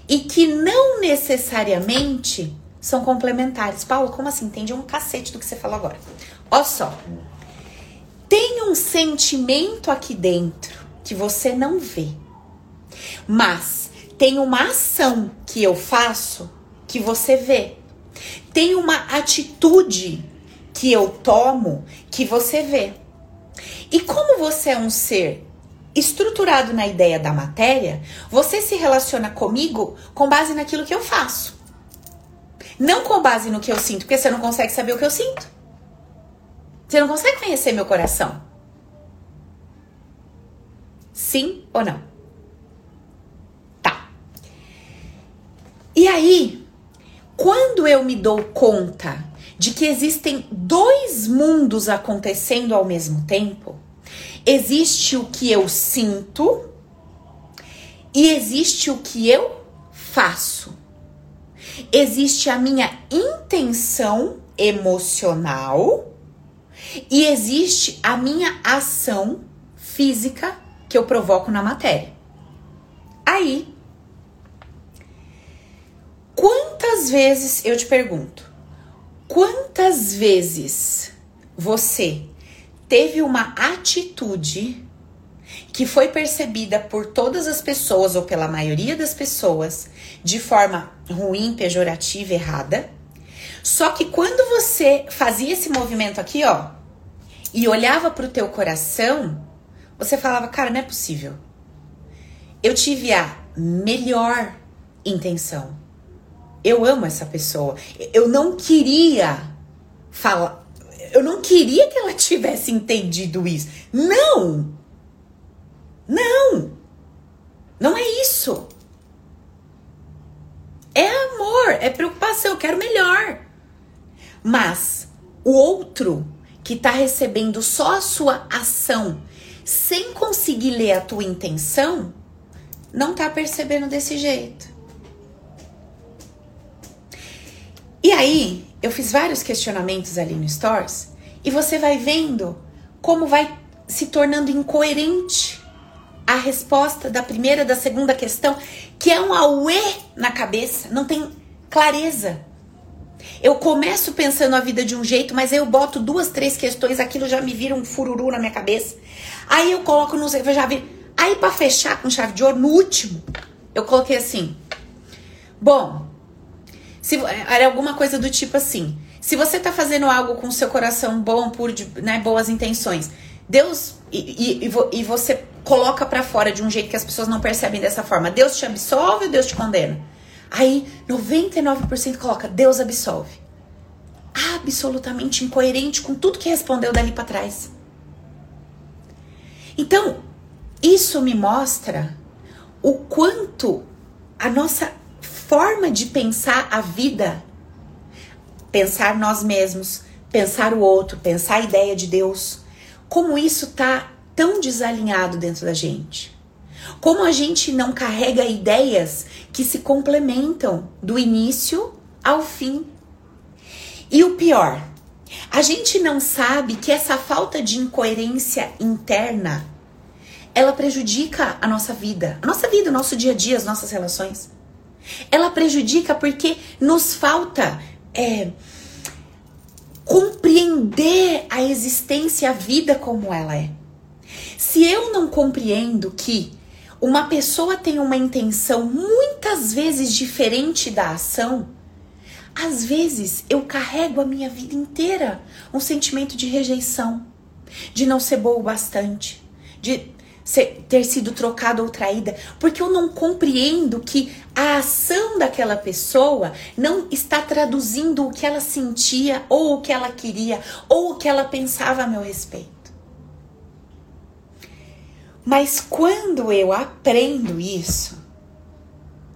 e que não necessariamente são complementares. Paulo, como assim? Entendi um cacete do que você falou agora. Olha só. Tem um sentimento aqui dentro que você não vê. Mas tem uma ação que eu faço que você vê. Tem uma atitude que eu tomo que você vê. E como você é um ser estruturado na ideia da matéria, você se relaciona comigo com base naquilo que eu faço. Não com base no que eu sinto, porque você não consegue saber o que eu sinto. Você não consegue conhecer meu coração. Sim ou não? Tá. E aí, quando eu me dou conta de que existem dois mundos acontecendo ao mesmo tempo, existe o que eu sinto e existe o que eu faço existe a minha intenção emocional e existe a minha ação física que eu provoco na matéria. Aí, quantas vezes eu te pergunto, quantas vezes você teve uma atitude que foi percebida por todas as pessoas ou pela maioria das pessoas de forma ruim, pejorativa, errada. Só que quando você fazia esse movimento aqui, ó, e olhava para o teu coração, você falava, cara, não é possível. Eu tive a melhor intenção. Eu amo essa pessoa. Eu não queria falar, eu não queria que ela tivesse entendido isso. Não! Não! Não é isso. É amor, é preocupação, eu quero melhor. Mas o outro que está recebendo só a sua ação sem conseguir ler a tua intenção, não está percebendo desse jeito. E aí, eu fiz vários questionamentos ali no Stories e você vai vendo como vai se tornando incoerente a resposta da primeira, da segunda questão, que é um auê na cabeça, não tem clareza. Eu começo pensando a vida de um jeito, mas aí eu boto duas, três questões, aquilo já me vira um fururu na minha cabeça. Aí eu coloco no eu já vi. Aí para fechar com chave de ouro, no último, eu coloquei assim: Bom, se era alguma coisa do tipo assim, se você tá fazendo algo com seu coração bom, por né, boas intenções, Deus e, e, e você coloca para fora de um jeito que as pessoas não percebem dessa forma, Deus te absolve ou Deus te condena? Aí 99% coloca Deus absolve. Absolutamente incoerente com tudo que respondeu dali para trás. Então, isso me mostra o quanto a nossa forma de pensar a vida, pensar nós mesmos, pensar o outro, pensar a ideia de Deus, como isso tá tão desalinhado dentro da gente. Como a gente não carrega ideias que se complementam do início ao fim. E o pior, a gente não sabe que essa falta de incoerência interna ela prejudica a nossa vida, a nossa vida, o nosso dia a dia, as nossas relações. Ela prejudica porque nos falta é, compreender a existência, a vida como ela é. Se eu não compreendo que uma pessoa tem uma intenção muitas vezes diferente da ação, às vezes eu carrego a minha vida inteira um sentimento de rejeição, de não ser boa o bastante, de ser, ter sido trocada ou traída, porque eu não compreendo que a ação daquela pessoa não está traduzindo o que ela sentia, ou o que ela queria, ou o que ela pensava a meu respeito. Mas quando eu aprendo isso,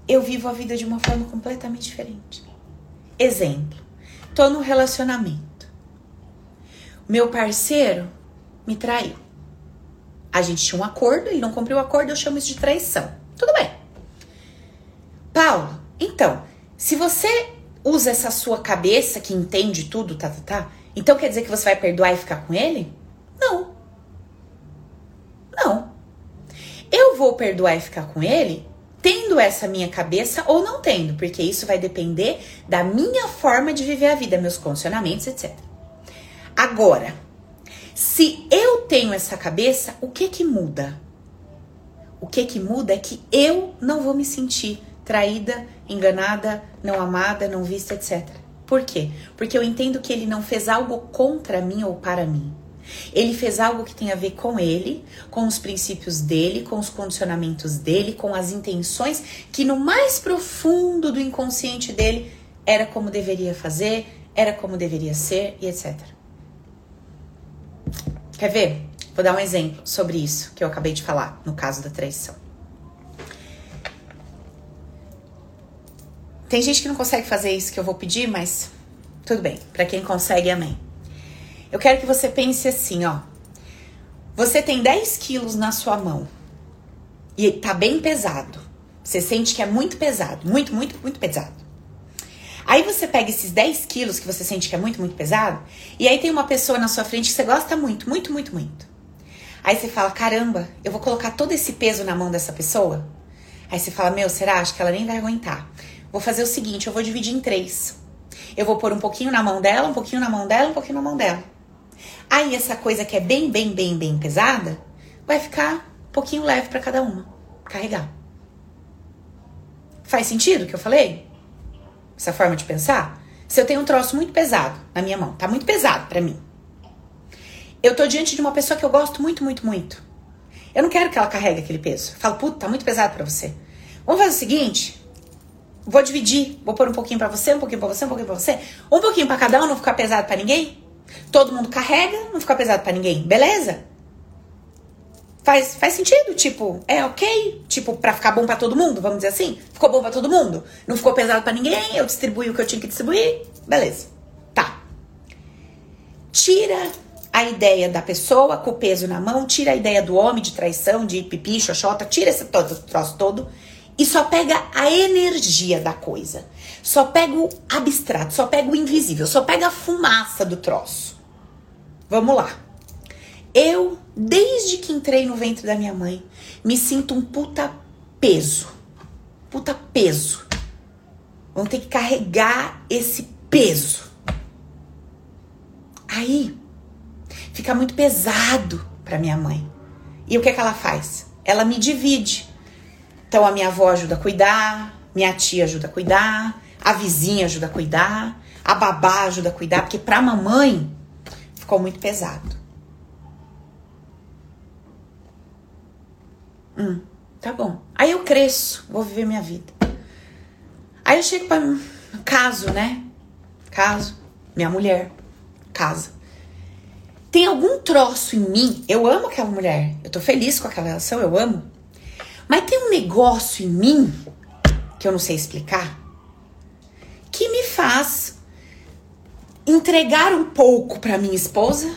eu vivo a vida de uma forma completamente diferente. Exemplo: tô num relacionamento. Meu parceiro me traiu. A gente tinha um acordo, ele não cumpriu o acordo, eu chamo isso de traição. Tudo bem. Paulo, então, se você usa essa sua cabeça que entende tudo, tá, tá, tá, então quer dizer que você vai perdoar e ficar com ele? Não. Não. Eu vou perdoar e ficar com ele tendo essa minha cabeça ou não tendo, porque isso vai depender da minha forma de viver a vida, meus condicionamentos, etc. Agora, se eu tenho essa cabeça, o que que muda? O que que muda é que eu não vou me sentir traída, enganada, não amada, não vista, etc. Por quê? Porque eu entendo que ele não fez algo contra mim ou para mim. Ele fez algo que tem a ver com ele, com os princípios dele, com os condicionamentos dele, com as intenções que no mais profundo do inconsciente dele era como deveria fazer, era como deveria ser e etc. Quer ver? Vou dar um exemplo sobre isso que eu acabei de falar no caso da traição. Tem gente que não consegue fazer isso que eu vou pedir, mas tudo bem. Para quem consegue, amém. Eu quero que você pense assim, ó. Você tem 10 quilos na sua mão e tá bem pesado. Você sente que é muito pesado, muito, muito, muito pesado. Aí você pega esses 10 quilos que você sente que é muito, muito pesado, e aí tem uma pessoa na sua frente que você gosta muito, muito, muito, muito. Aí você fala: caramba, eu vou colocar todo esse peso na mão dessa pessoa? Aí você fala: meu, será? Acho que ela nem vai aguentar. Vou fazer o seguinte: eu vou dividir em três. Eu vou pôr um pouquinho na mão dela, um pouquinho na mão dela, um pouquinho na mão dela. Aí essa coisa que é bem, bem, bem, bem pesada vai ficar um pouquinho leve para cada uma carregar. Faz sentido o que eu falei? Essa forma de pensar? Se eu tenho um troço muito pesado na minha mão, tá muito pesado para mim. Eu tô diante de uma pessoa que eu gosto muito, muito, muito. Eu não quero que ela carregue aquele peso. Eu falo, puta, tá muito pesado para você. Vamos fazer o seguinte: vou dividir, vou pôr um pouquinho para você, um pouquinho para você, um pouquinho para você, um pouquinho para cada um, não ficar pesado para ninguém. Todo mundo carrega, não fica pesado para ninguém, beleza? Faz, faz sentido, tipo, é ok, tipo, pra ficar bom para todo mundo, vamos dizer assim? Ficou bom para todo mundo? Não ficou pesado para ninguém, eu distribuí o que eu tinha que distribuir, beleza. Tá. Tira a ideia da pessoa com o peso na mão, tira a ideia do homem de traição, de pipi, xoxota, tira esse todo, troço todo e só pega a energia da coisa. Só pega o abstrato, só pega o invisível, só pega a fumaça do troço. Vamos lá. Eu, desde que entrei no ventre da minha mãe, me sinto um puta peso. Puta peso. Vão ter que carregar esse peso. Aí fica muito pesado para minha mãe. E o que, é que ela faz? Ela me divide. Então a minha avó ajuda a cuidar, minha tia ajuda a cuidar, a vizinha ajuda a cuidar, a babá ajuda a cuidar, porque pra mamãe ficou muito pesado. Hum, tá bom. Aí eu cresço, vou viver minha vida. Aí eu chego para caso, né? Caso, minha mulher, casa. Tem algum troço em mim, eu amo aquela mulher, eu tô feliz com aquela relação, eu amo. Mas tem um negócio em mim, que eu não sei explicar, que me faz entregar um pouco para minha esposa,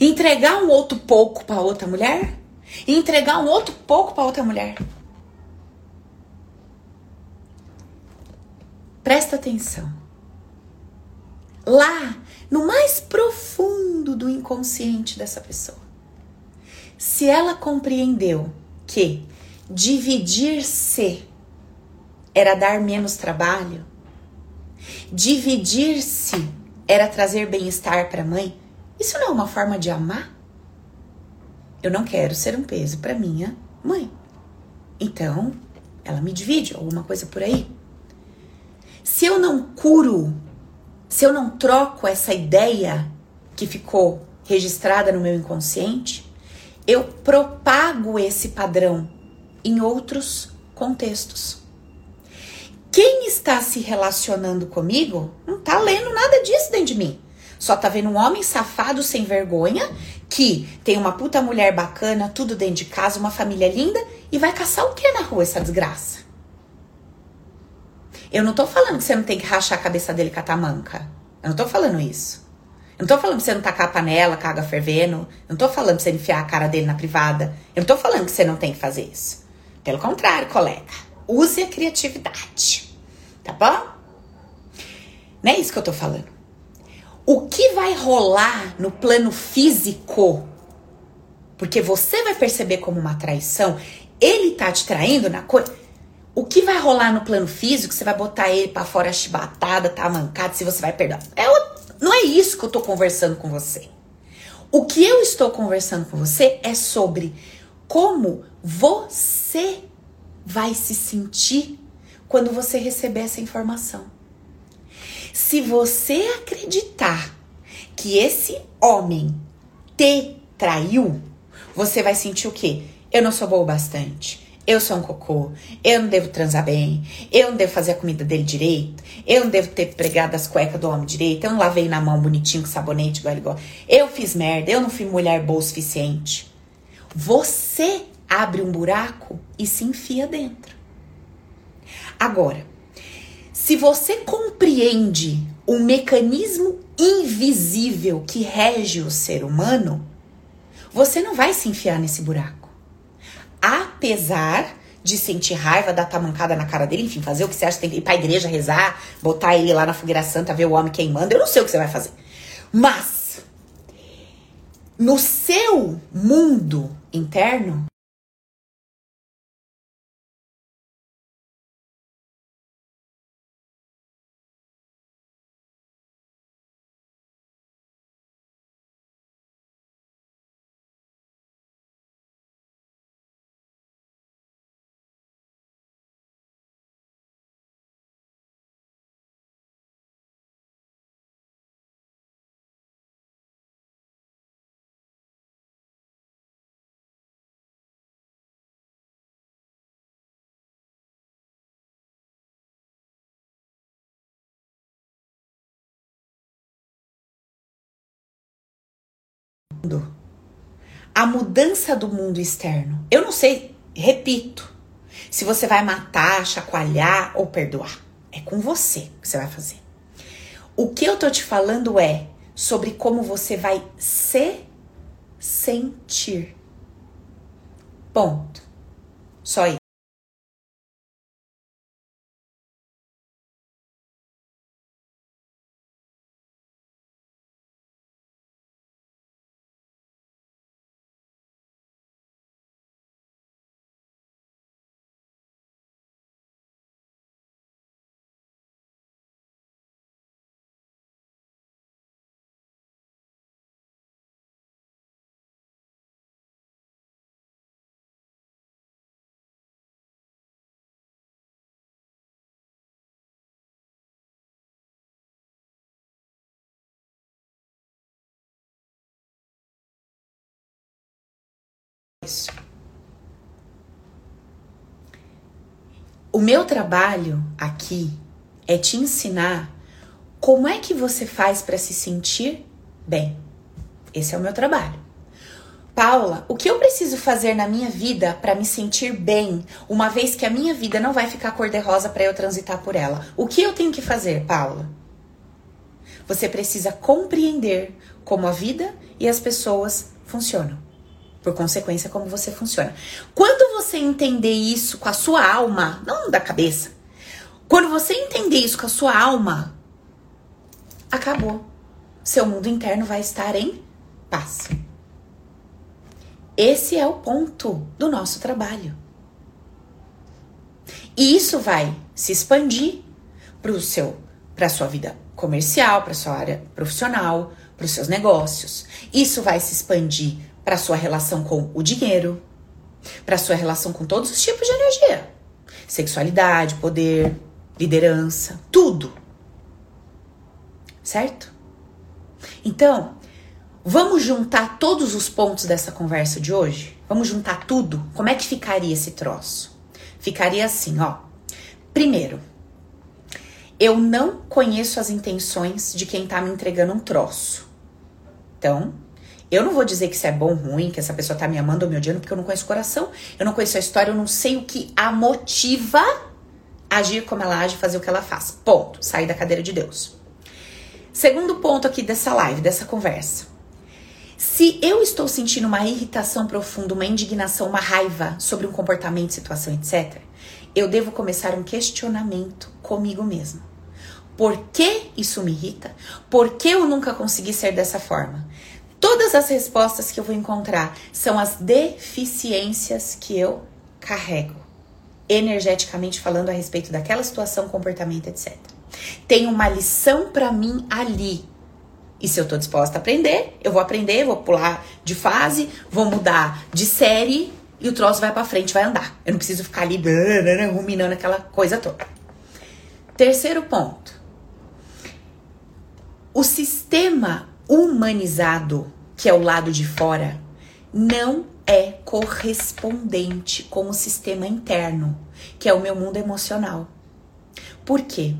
entregar um outro pouco para outra mulher e entregar um outro pouco para outra mulher. Presta atenção. Lá, no mais profundo do inconsciente dessa pessoa, se ela compreendeu que dividir-se era dar menos trabalho, dividir-se era trazer bem-estar para a mãe, isso não é uma forma de amar? Eu não quero ser um peso para minha mãe. Então, ela me divide, alguma coisa por aí. Se eu não curo, se eu não troco essa ideia que ficou registrada no meu inconsciente, eu propago esse padrão em outros contextos. Quem está se relacionando comigo não está lendo nada disso dentro de mim. Só tá vendo um homem safado sem vergonha que tem uma puta mulher bacana, tudo dentro de casa, uma família linda e vai caçar o que na rua essa desgraça? Eu não tô falando que você não tem que rachar a cabeça dele com a tamanca. Eu não tô falando isso. Eu não tô falando que você não tacar a panela, caga fervendo. Eu não tô falando que você enfiar a cara dele na privada. Eu não tô falando que você não tem que fazer isso. Pelo contrário, colega. Use a criatividade. Tá bom? Não é isso que eu tô falando. O que vai rolar no plano físico? Porque você vai perceber como uma traição, ele tá te traindo na coisa. O que vai rolar no plano físico? Você vai botar ele para fora chibatada, tá mancado, se você vai perder. É o... Não é isso que eu tô conversando com você. O que eu estou conversando com você é sobre como você vai se sentir quando você receber essa informação. Se você acreditar que esse homem te traiu, você vai sentir o quê? Eu não sou boa o bastante. Eu sou um cocô. Eu não devo transar bem. Eu não devo fazer a comida dele direito. Eu não devo ter pregado as cuecas do homem direito. Eu não lavei na mão bonitinho com sabonete igual. Eu fiz merda. Eu não fui mulher boa o suficiente. Você abre um buraco e se enfia dentro. Agora, se você compreende o mecanismo invisível que rege o ser humano, você não vai se enfiar nesse buraco. Apesar de sentir raiva, dar tamancada na cara dele, enfim, fazer o que você acha, tem que ir pra igreja rezar, botar ele lá na fogueira santa, ver o homem queimando, eu não sei o que você vai fazer. Mas, no seu mundo interno, mundo, a mudança do mundo externo. Eu não sei, repito, se você vai matar, chacoalhar ou perdoar. É com você que você vai fazer. O que eu tô te falando é sobre como você vai se sentir. Ponto. Só O meu trabalho aqui é te ensinar como é que você faz para se sentir bem. Esse é o meu trabalho. Paula, o que eu preciso fazer na minha vida para me sentir bem, uma vez que a minha vida não vai ficar cor-de-rosa para eu transitar por ela? O que eu tenho que fazer, Paula? Você precisa compreender como a vida e as pessoas funcionam. Por consequência, como você funciona. Quando você entender isso com a sua alma, não da cabeça, quando você entender isso com a sua alma, acabou. Seu mundo interno vai estar em paz. Esse é o ponto do nosso trabalho. E isso vai se expandir para o seu, para a sua vida comercial, para sua área profissional, para os seus negócios. Isso vai se expandir para sua relação com o dinheiro, para sua relação com todos os tipos de energia, sexualidade, poder, liderança, tudo. Certo? Então, vamos juntar todos os pontos dessa conversa de hoje? Vamos juntar tudo? Como é que ficaria esse troço? Ficaria assim, ó. Primeiro, eu não conheço as intenções de quem tá me entregando um troço. Então, eu não vou dizer que isso é bom ou ruim, que essa pessoa tá me amando ou me odiando, porque eu não conheço o coração, eu não conheço a história, eu não sei o que a motiva a agir como ela age, fazer o que ela faz. Ponto. Sair da cadeira de Deus. Segundo ponto aqui dessa live, dessa conversa. Se eu estou sentindo uma irritação profunda, uma indignação, uma raiva sobre um comportamento, situação, etc., eu devo começar um questionamento comigo mesma. Por que isso me irrita? Por que eu nunca consegui ser dessa forma? Todas as respostas que eu vou encontrar são as deficiências que eu carrego, energeticamente falando a respeito daquela situação, comportamento, etc. Tem uma lição para mim ali. E se eu tô disposta a aprender, eu vou aprender, vou pular de fase, vou mudar de série e o troço vai para frente, vai andar. Eu não preciso ficar ali ruminando aquela coisa toda. Terceiro ponto. O sistema humanizado, que é o lado de fora, não é correspondente com o sistema interno, que é o meu mundo emocional. Por quê?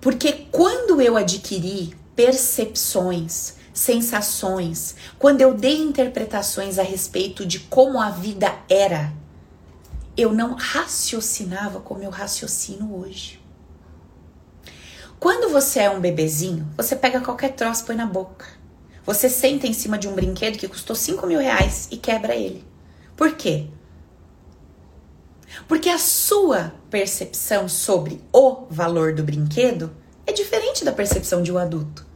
Porque quando eu adquiri percepções, sensações, quando eu dei interpretações a respeito de como a vida era, eu não raciocinava como eu raciocino hoje. Quando você é um bebezinho, você pega qualquer troço e põe na boca. Você senta em cima de um brinquedo que custou 5 mil reais e quebra ele. Por quê? Porque a sua percepção sobre o valor do brinquedo é diferente da percepção de um adulto.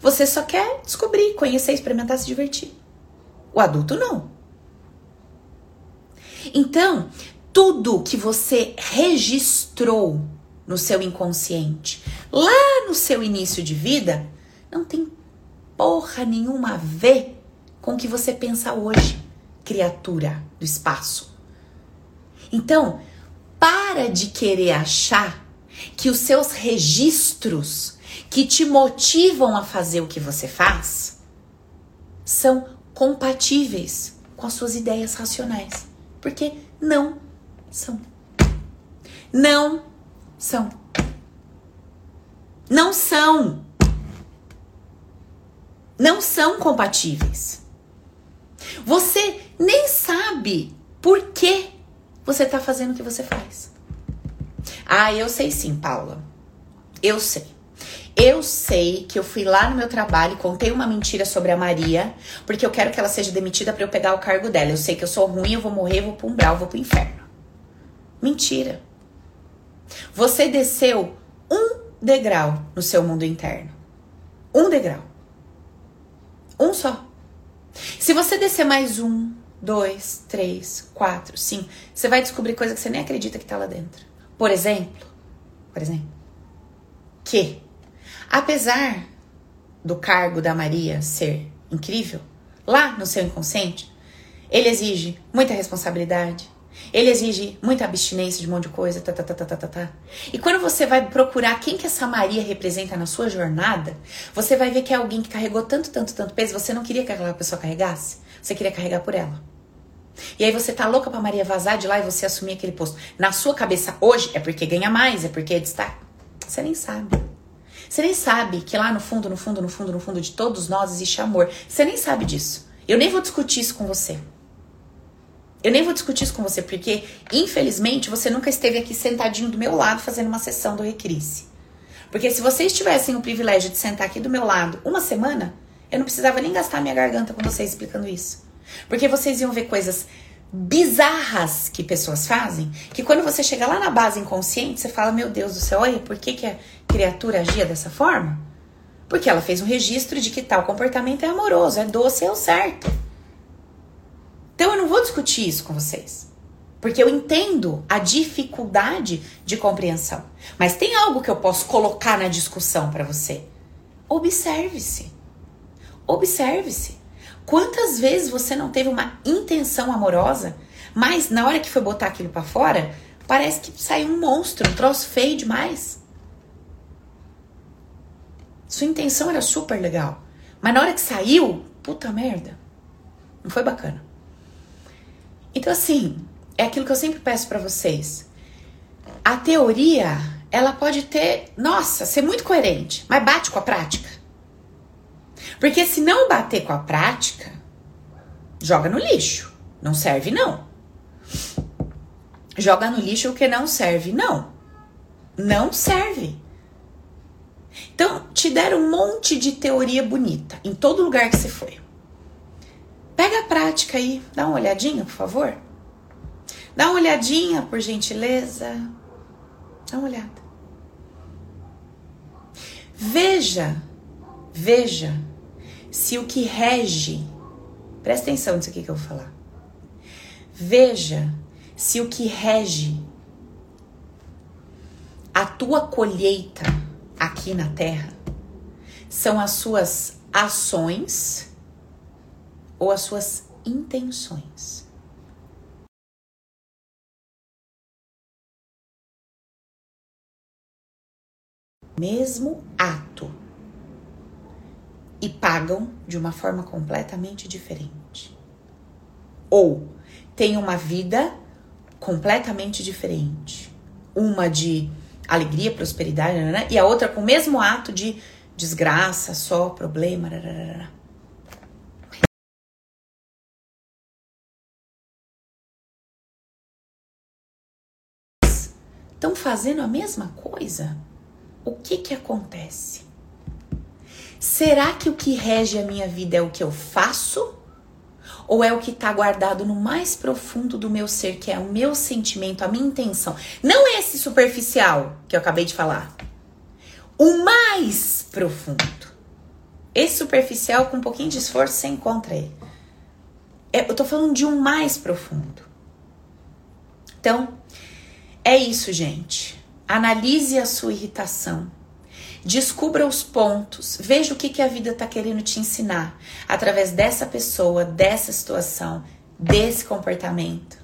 Você só quer descobrir, conhecer, experimentar, se divertir. O adulto não. Então, tudo que você registrou no seu inconsciente, lá no seu início de vida, não tem porra nenhuma a ver com o que você pensa hoje, criatura do espaço. Então, para de querer achar que os seus registros que te motivam a fazer o que você faz são compatíveis com as suas ideias racionais, porque não são. Não são. Não são. Não são compatíveis. Você nem sabe por que você tá fazendo o que você faz. Ah, eu sei sim, Paula. Eu sei. Eu sei que eu fui lá no meu trabalho e contei uma mentira sobre a Maria, porque eu quero que ela seja demitida para eu pegar o cargo dela. Eu sei que eu sou ruim, eu vou morrer, eu vou pro umbral, eu vou pro inferno. Mentira. Você desceu um degrau no seu mundo interno. Um degrau. Um só. Se você descer mais um, dois, três, quatro, cinco, você vai descobrir coisa que você nem acredita que tá lá dentro. Por exemplo, por exemplo, que apesar do cargo da Maria ser incrível, lá no seu inconsciente, ele exige muita responsabilidade, ele exige muita abstinência de um monte de coisa, tá, tá, tá, tá, tá, tá, tá. E quando você vai procurar quem que essa Maria representa na sua jornada, você vai ver que é alguém que carregou tanto, tanto, tanto peso, você não queria que aquela pessoa carregasse, você queria carregar por ela. E aí você tá louca pra Maria vazar de lá e você assumir aquele posto. Na sua cabeça hoje é porque ganha mais, é porque é destaque. Você nem sabe. Você nem sabe que lá no fundo, no fundo, no fundo, no fundo de todos nós existe amor. Você nem sabe disso. Eu nem vou discutir isso com você. Eu nem vou discutir isso com você, porque, infelizmente, você nunca esteve aqui sentadinho do meu lado fazendo uma sessão do Recrisse. Porque se vocês tivessem o privilégio de sentar aqui do meu lado uma semana, eu não precisava nem gastar minha garganta com vocês explicando isso. Porque vocês iam ver coisas bizarras que pessoas fazem, que quando você chega lá na base inconsciente, você fala: Meu Deus do céu, olha, por que, que a criatura agia dessa forma? Porque ela fez um registro de que tal comportamento é amoroso, é doce, é o certo. Então eu não vou discutir isso com vocês. Porque eu entendo a dificuldade de compreensão. Mas tem algo que eu posso colocar na discussão para você. Observe-se. Observe-se. Quantas vezes você não teve uma intenção amorosa, mas na hora que foi botar aquilo para fora, parece que saiu um monstro, um troço feio demais? Sua intenção era super legal, mas na hora que saiu, puta merda, não foi bacana. Então assim, é aquilo que eu sempre peço para vocês. A teoria, ela pode ter, nossa, ser muito coerente, mas bate com a prática. Porque se não bater com a prática, joga no lixo. Não serve, não. Joga no lixo o que não serve, não. Não serve. Então, te deram um monte de teoria bonita em todo lugar que você foi. Pega a prática aí, dá uma olhadinha, por favor. Dá uma olhadinha, por gentileza. Dá uma olhada. Veja, veja se o que rege, presta atenção nisso aqui que eu vou falar. Veja se o que rege a tua colheita aqui na terra são as suas ações ou as suas intenções. Mesmo ato e pagam de uma forma completamente diferente. Ou têm uma vida completamente diferente. Uma de alegria, prosperidade, e a outra com o mesmo ato de desgraça, só problema. Estão fazendo a mesma coisa? O que que acontece? Será que o que rege a minha vida é o que eu faço? Ou é o que está guardado no mais profundo do meu ser, que é o meu sentimento, a minha intenção? Não esse superficial que eu acabei de falar. O mais profundo. Esse superficial, com um pouquinho de esforço, você encontra ele. É, eu tô falando de um mais profundo. Então, é isso, gente. Analise a sua irritação. Descubra os pontos, veja o que, que a vida está querendo te ensinar através dessa pessoa, dessa situação, desse comportamento.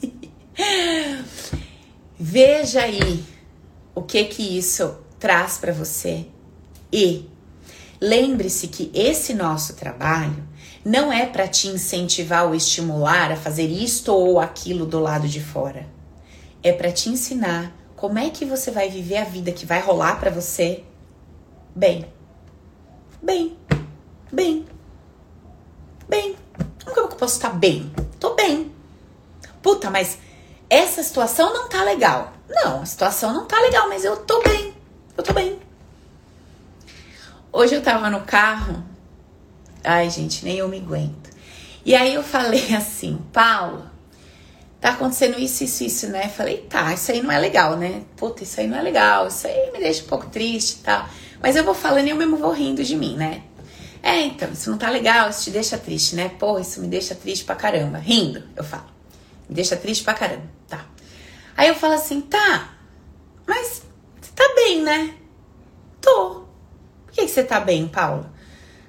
veja aí o que que isso traz para você e lembre-se que esse nosso trabalho não é para te incentivar ou estimular a fazer isto ou aquilo do lado de fora. É para te ensinar como é que você vai viver a vida que vai rolar para você? Bem. Bem. Bem. Bem. Como que eu posso estar bem? Tô bem. Puta, mas essa situação não tá legal. Não, a situação não tá legal, mas eu tô bem. Eu tô bem. Hoje eu tava no carro. Ai, gente, nem eu me aguento. E aí eu falei assim, Paulo, tá acontecendo isso, isso, isso, né? Falei, tá, isso aí não é legal, né? Puta, isso aí não é legal, isso aí me deixa um pouco triste e tal. Mas eu vou falando e eu mesmo vou rindo de mim, né? É, então, isso não tá legal, isso te deixa triste, né? Porra, isso me deixa triste pra caramba. Rindo, eu falo. Me deixa triste pra caramba, tá. Aí eu falo assim, tá, mas você tá bem, né? Tô. Por que, você tá bem, Paula?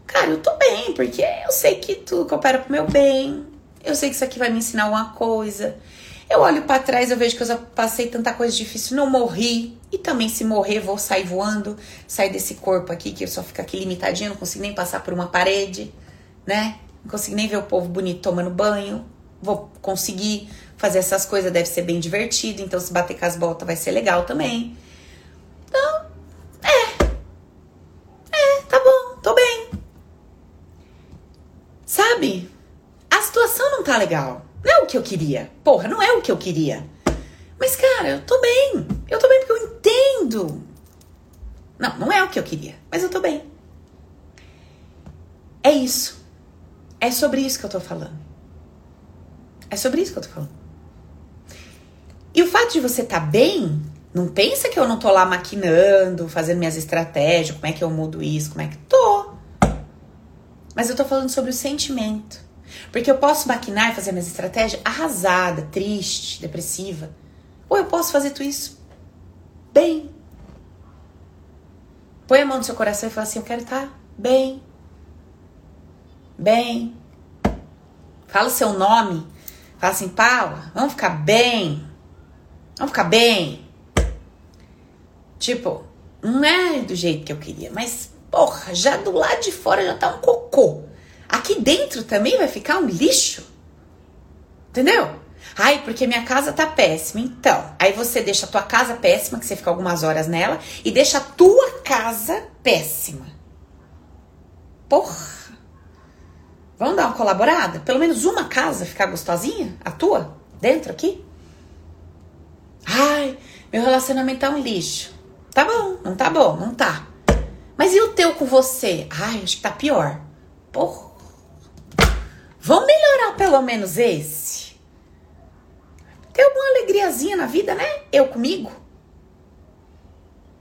Cara, eu tô bem, porque eu sei que tudo coopera pro meu bem. Eu sei que isso aqui vai me ensinar alguma coisa. Eu olho para trás, eu vejo que eu já passei tanta coisa difícil, não morri. E também, se morrer, vou sair voando, sair desse corpo aqui, que eu só fico aqui limitadinho, não consigo nem passar por uma parede, né? Não consigo nem ver o povo bonito tomando banho. Vou conseguir fazer essas coisas, deve ser bem divertido. Então, se bater com as botas, vai ser legal também. Então, é. É, tá bom, tô bem. Sabe? A situação não tá legal. Não é o que eu queria. Porra, não é o que eu queria. Mas, cara, eu tô bem. Eu tô bem porque eu entendo. Não, não é o que eu queria, mas eu tô bem. É isso. É sobre isso que eu tô falando. É sobre isso que eu tô falando. E o fato de você tá bem, não pensa que eu não tô lá maquinando, fazendo minhas estratégias, como é que eu mudo isso, como é que. Tô. Mas eu tô falando sobre o sentimento. Porque eu posso maquinar e fazer minhas estratégias arrasada, triste, depressiva. Ou eu posso fazer tudo isso bem. Põe a mão no seu coração e fala assim: Eu quero estar bem. Bem. Fala o seu nome. Fala assim: Paula, vamos ficar bem. Vamos ficar bem. Tipo, não é do jeito que eu queria, mas porra, já do lado de fora já tá um cocô. Aqui dentro também vai ficar um lixo. Entendeu? Ai, porque minha casa tá péssima. Então, aí você deixa a tua casa péssima, que você fica algumas horas nela, e deixa a tua casa péssima. Porra! Vamos dar uma colaborada? Pelo menos uma casa ficar gostosinha? A tua? Dentro aqui? Ai, meu relacionamento tá um lixo. Tá bom, não tá bom, não tá. Mas e o teu com você? Ai, acho que tá pior. Porra! Vamos melhorar pelo menos esse? Ter uma alegriazinha na vida, né? Eu comigo.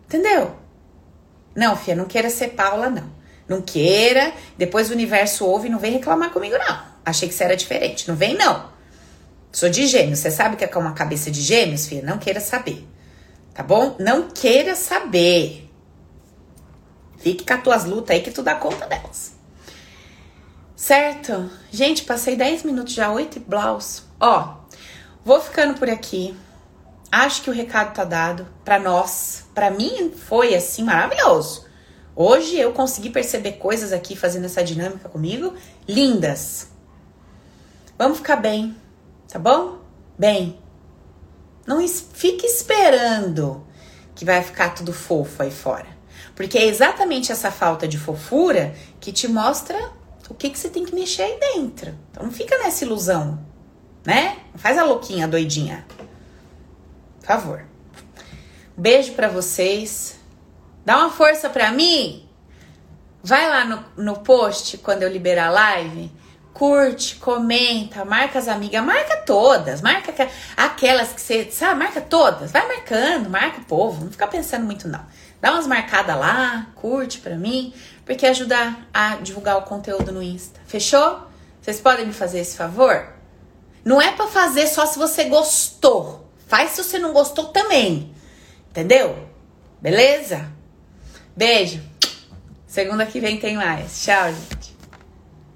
Entendeu? Não, filha, não queira ser Paula, não. Não queira, depois o universo ouve e não vem reclamar comigo, não. Achei que você era diferente. Não vem, não. Sou de gêmeos. Você sabe que é uma cabeça de gêmeos, filha? Não queira saber. Tá bom? Não queira saber. Fique com as tuas lutas aí que tu dá conta delas. Certo? Gente, passei 10 minutos já, 8 blaus. Ó, vou ficando por aqui. Acho que o recado tá dado para nós. Para mim foi assim maravilhoso. Hoje eu consegui perceber coisas aqui fazendo essa dinâmica comigo lindas. Vamos ficar bem, tá bom? Bem. Não fique esperando que vai ficar tudo fofo aí fora. Porque é exatamente essa falta de fofura que te mostra o que, que você tem que mexer aí dentro. Então não fica nessa ilusão, né? Não faz a louquinha, a doidinha. Por favor. Beijo para vocês. Dá uma força para mim. Vai lá no, no post quando eu liberar a live. Curte, comenta, marca as amigas, marca todas, marca aquelas que você, sabe, marca todas, vai marcando, marca o povo, não fica pensando muito não. Dá umas marcadas lá, curte pra mim, porque ajuda a divulgar o conteúdo no Insta. Fechou? Vocês podem me fazer esse favor? Não é para fazer só se você gostou. Faz se você não gostou também. Entendeu? Beleza? Beijo. Segunda que vem tem mais. Tchau.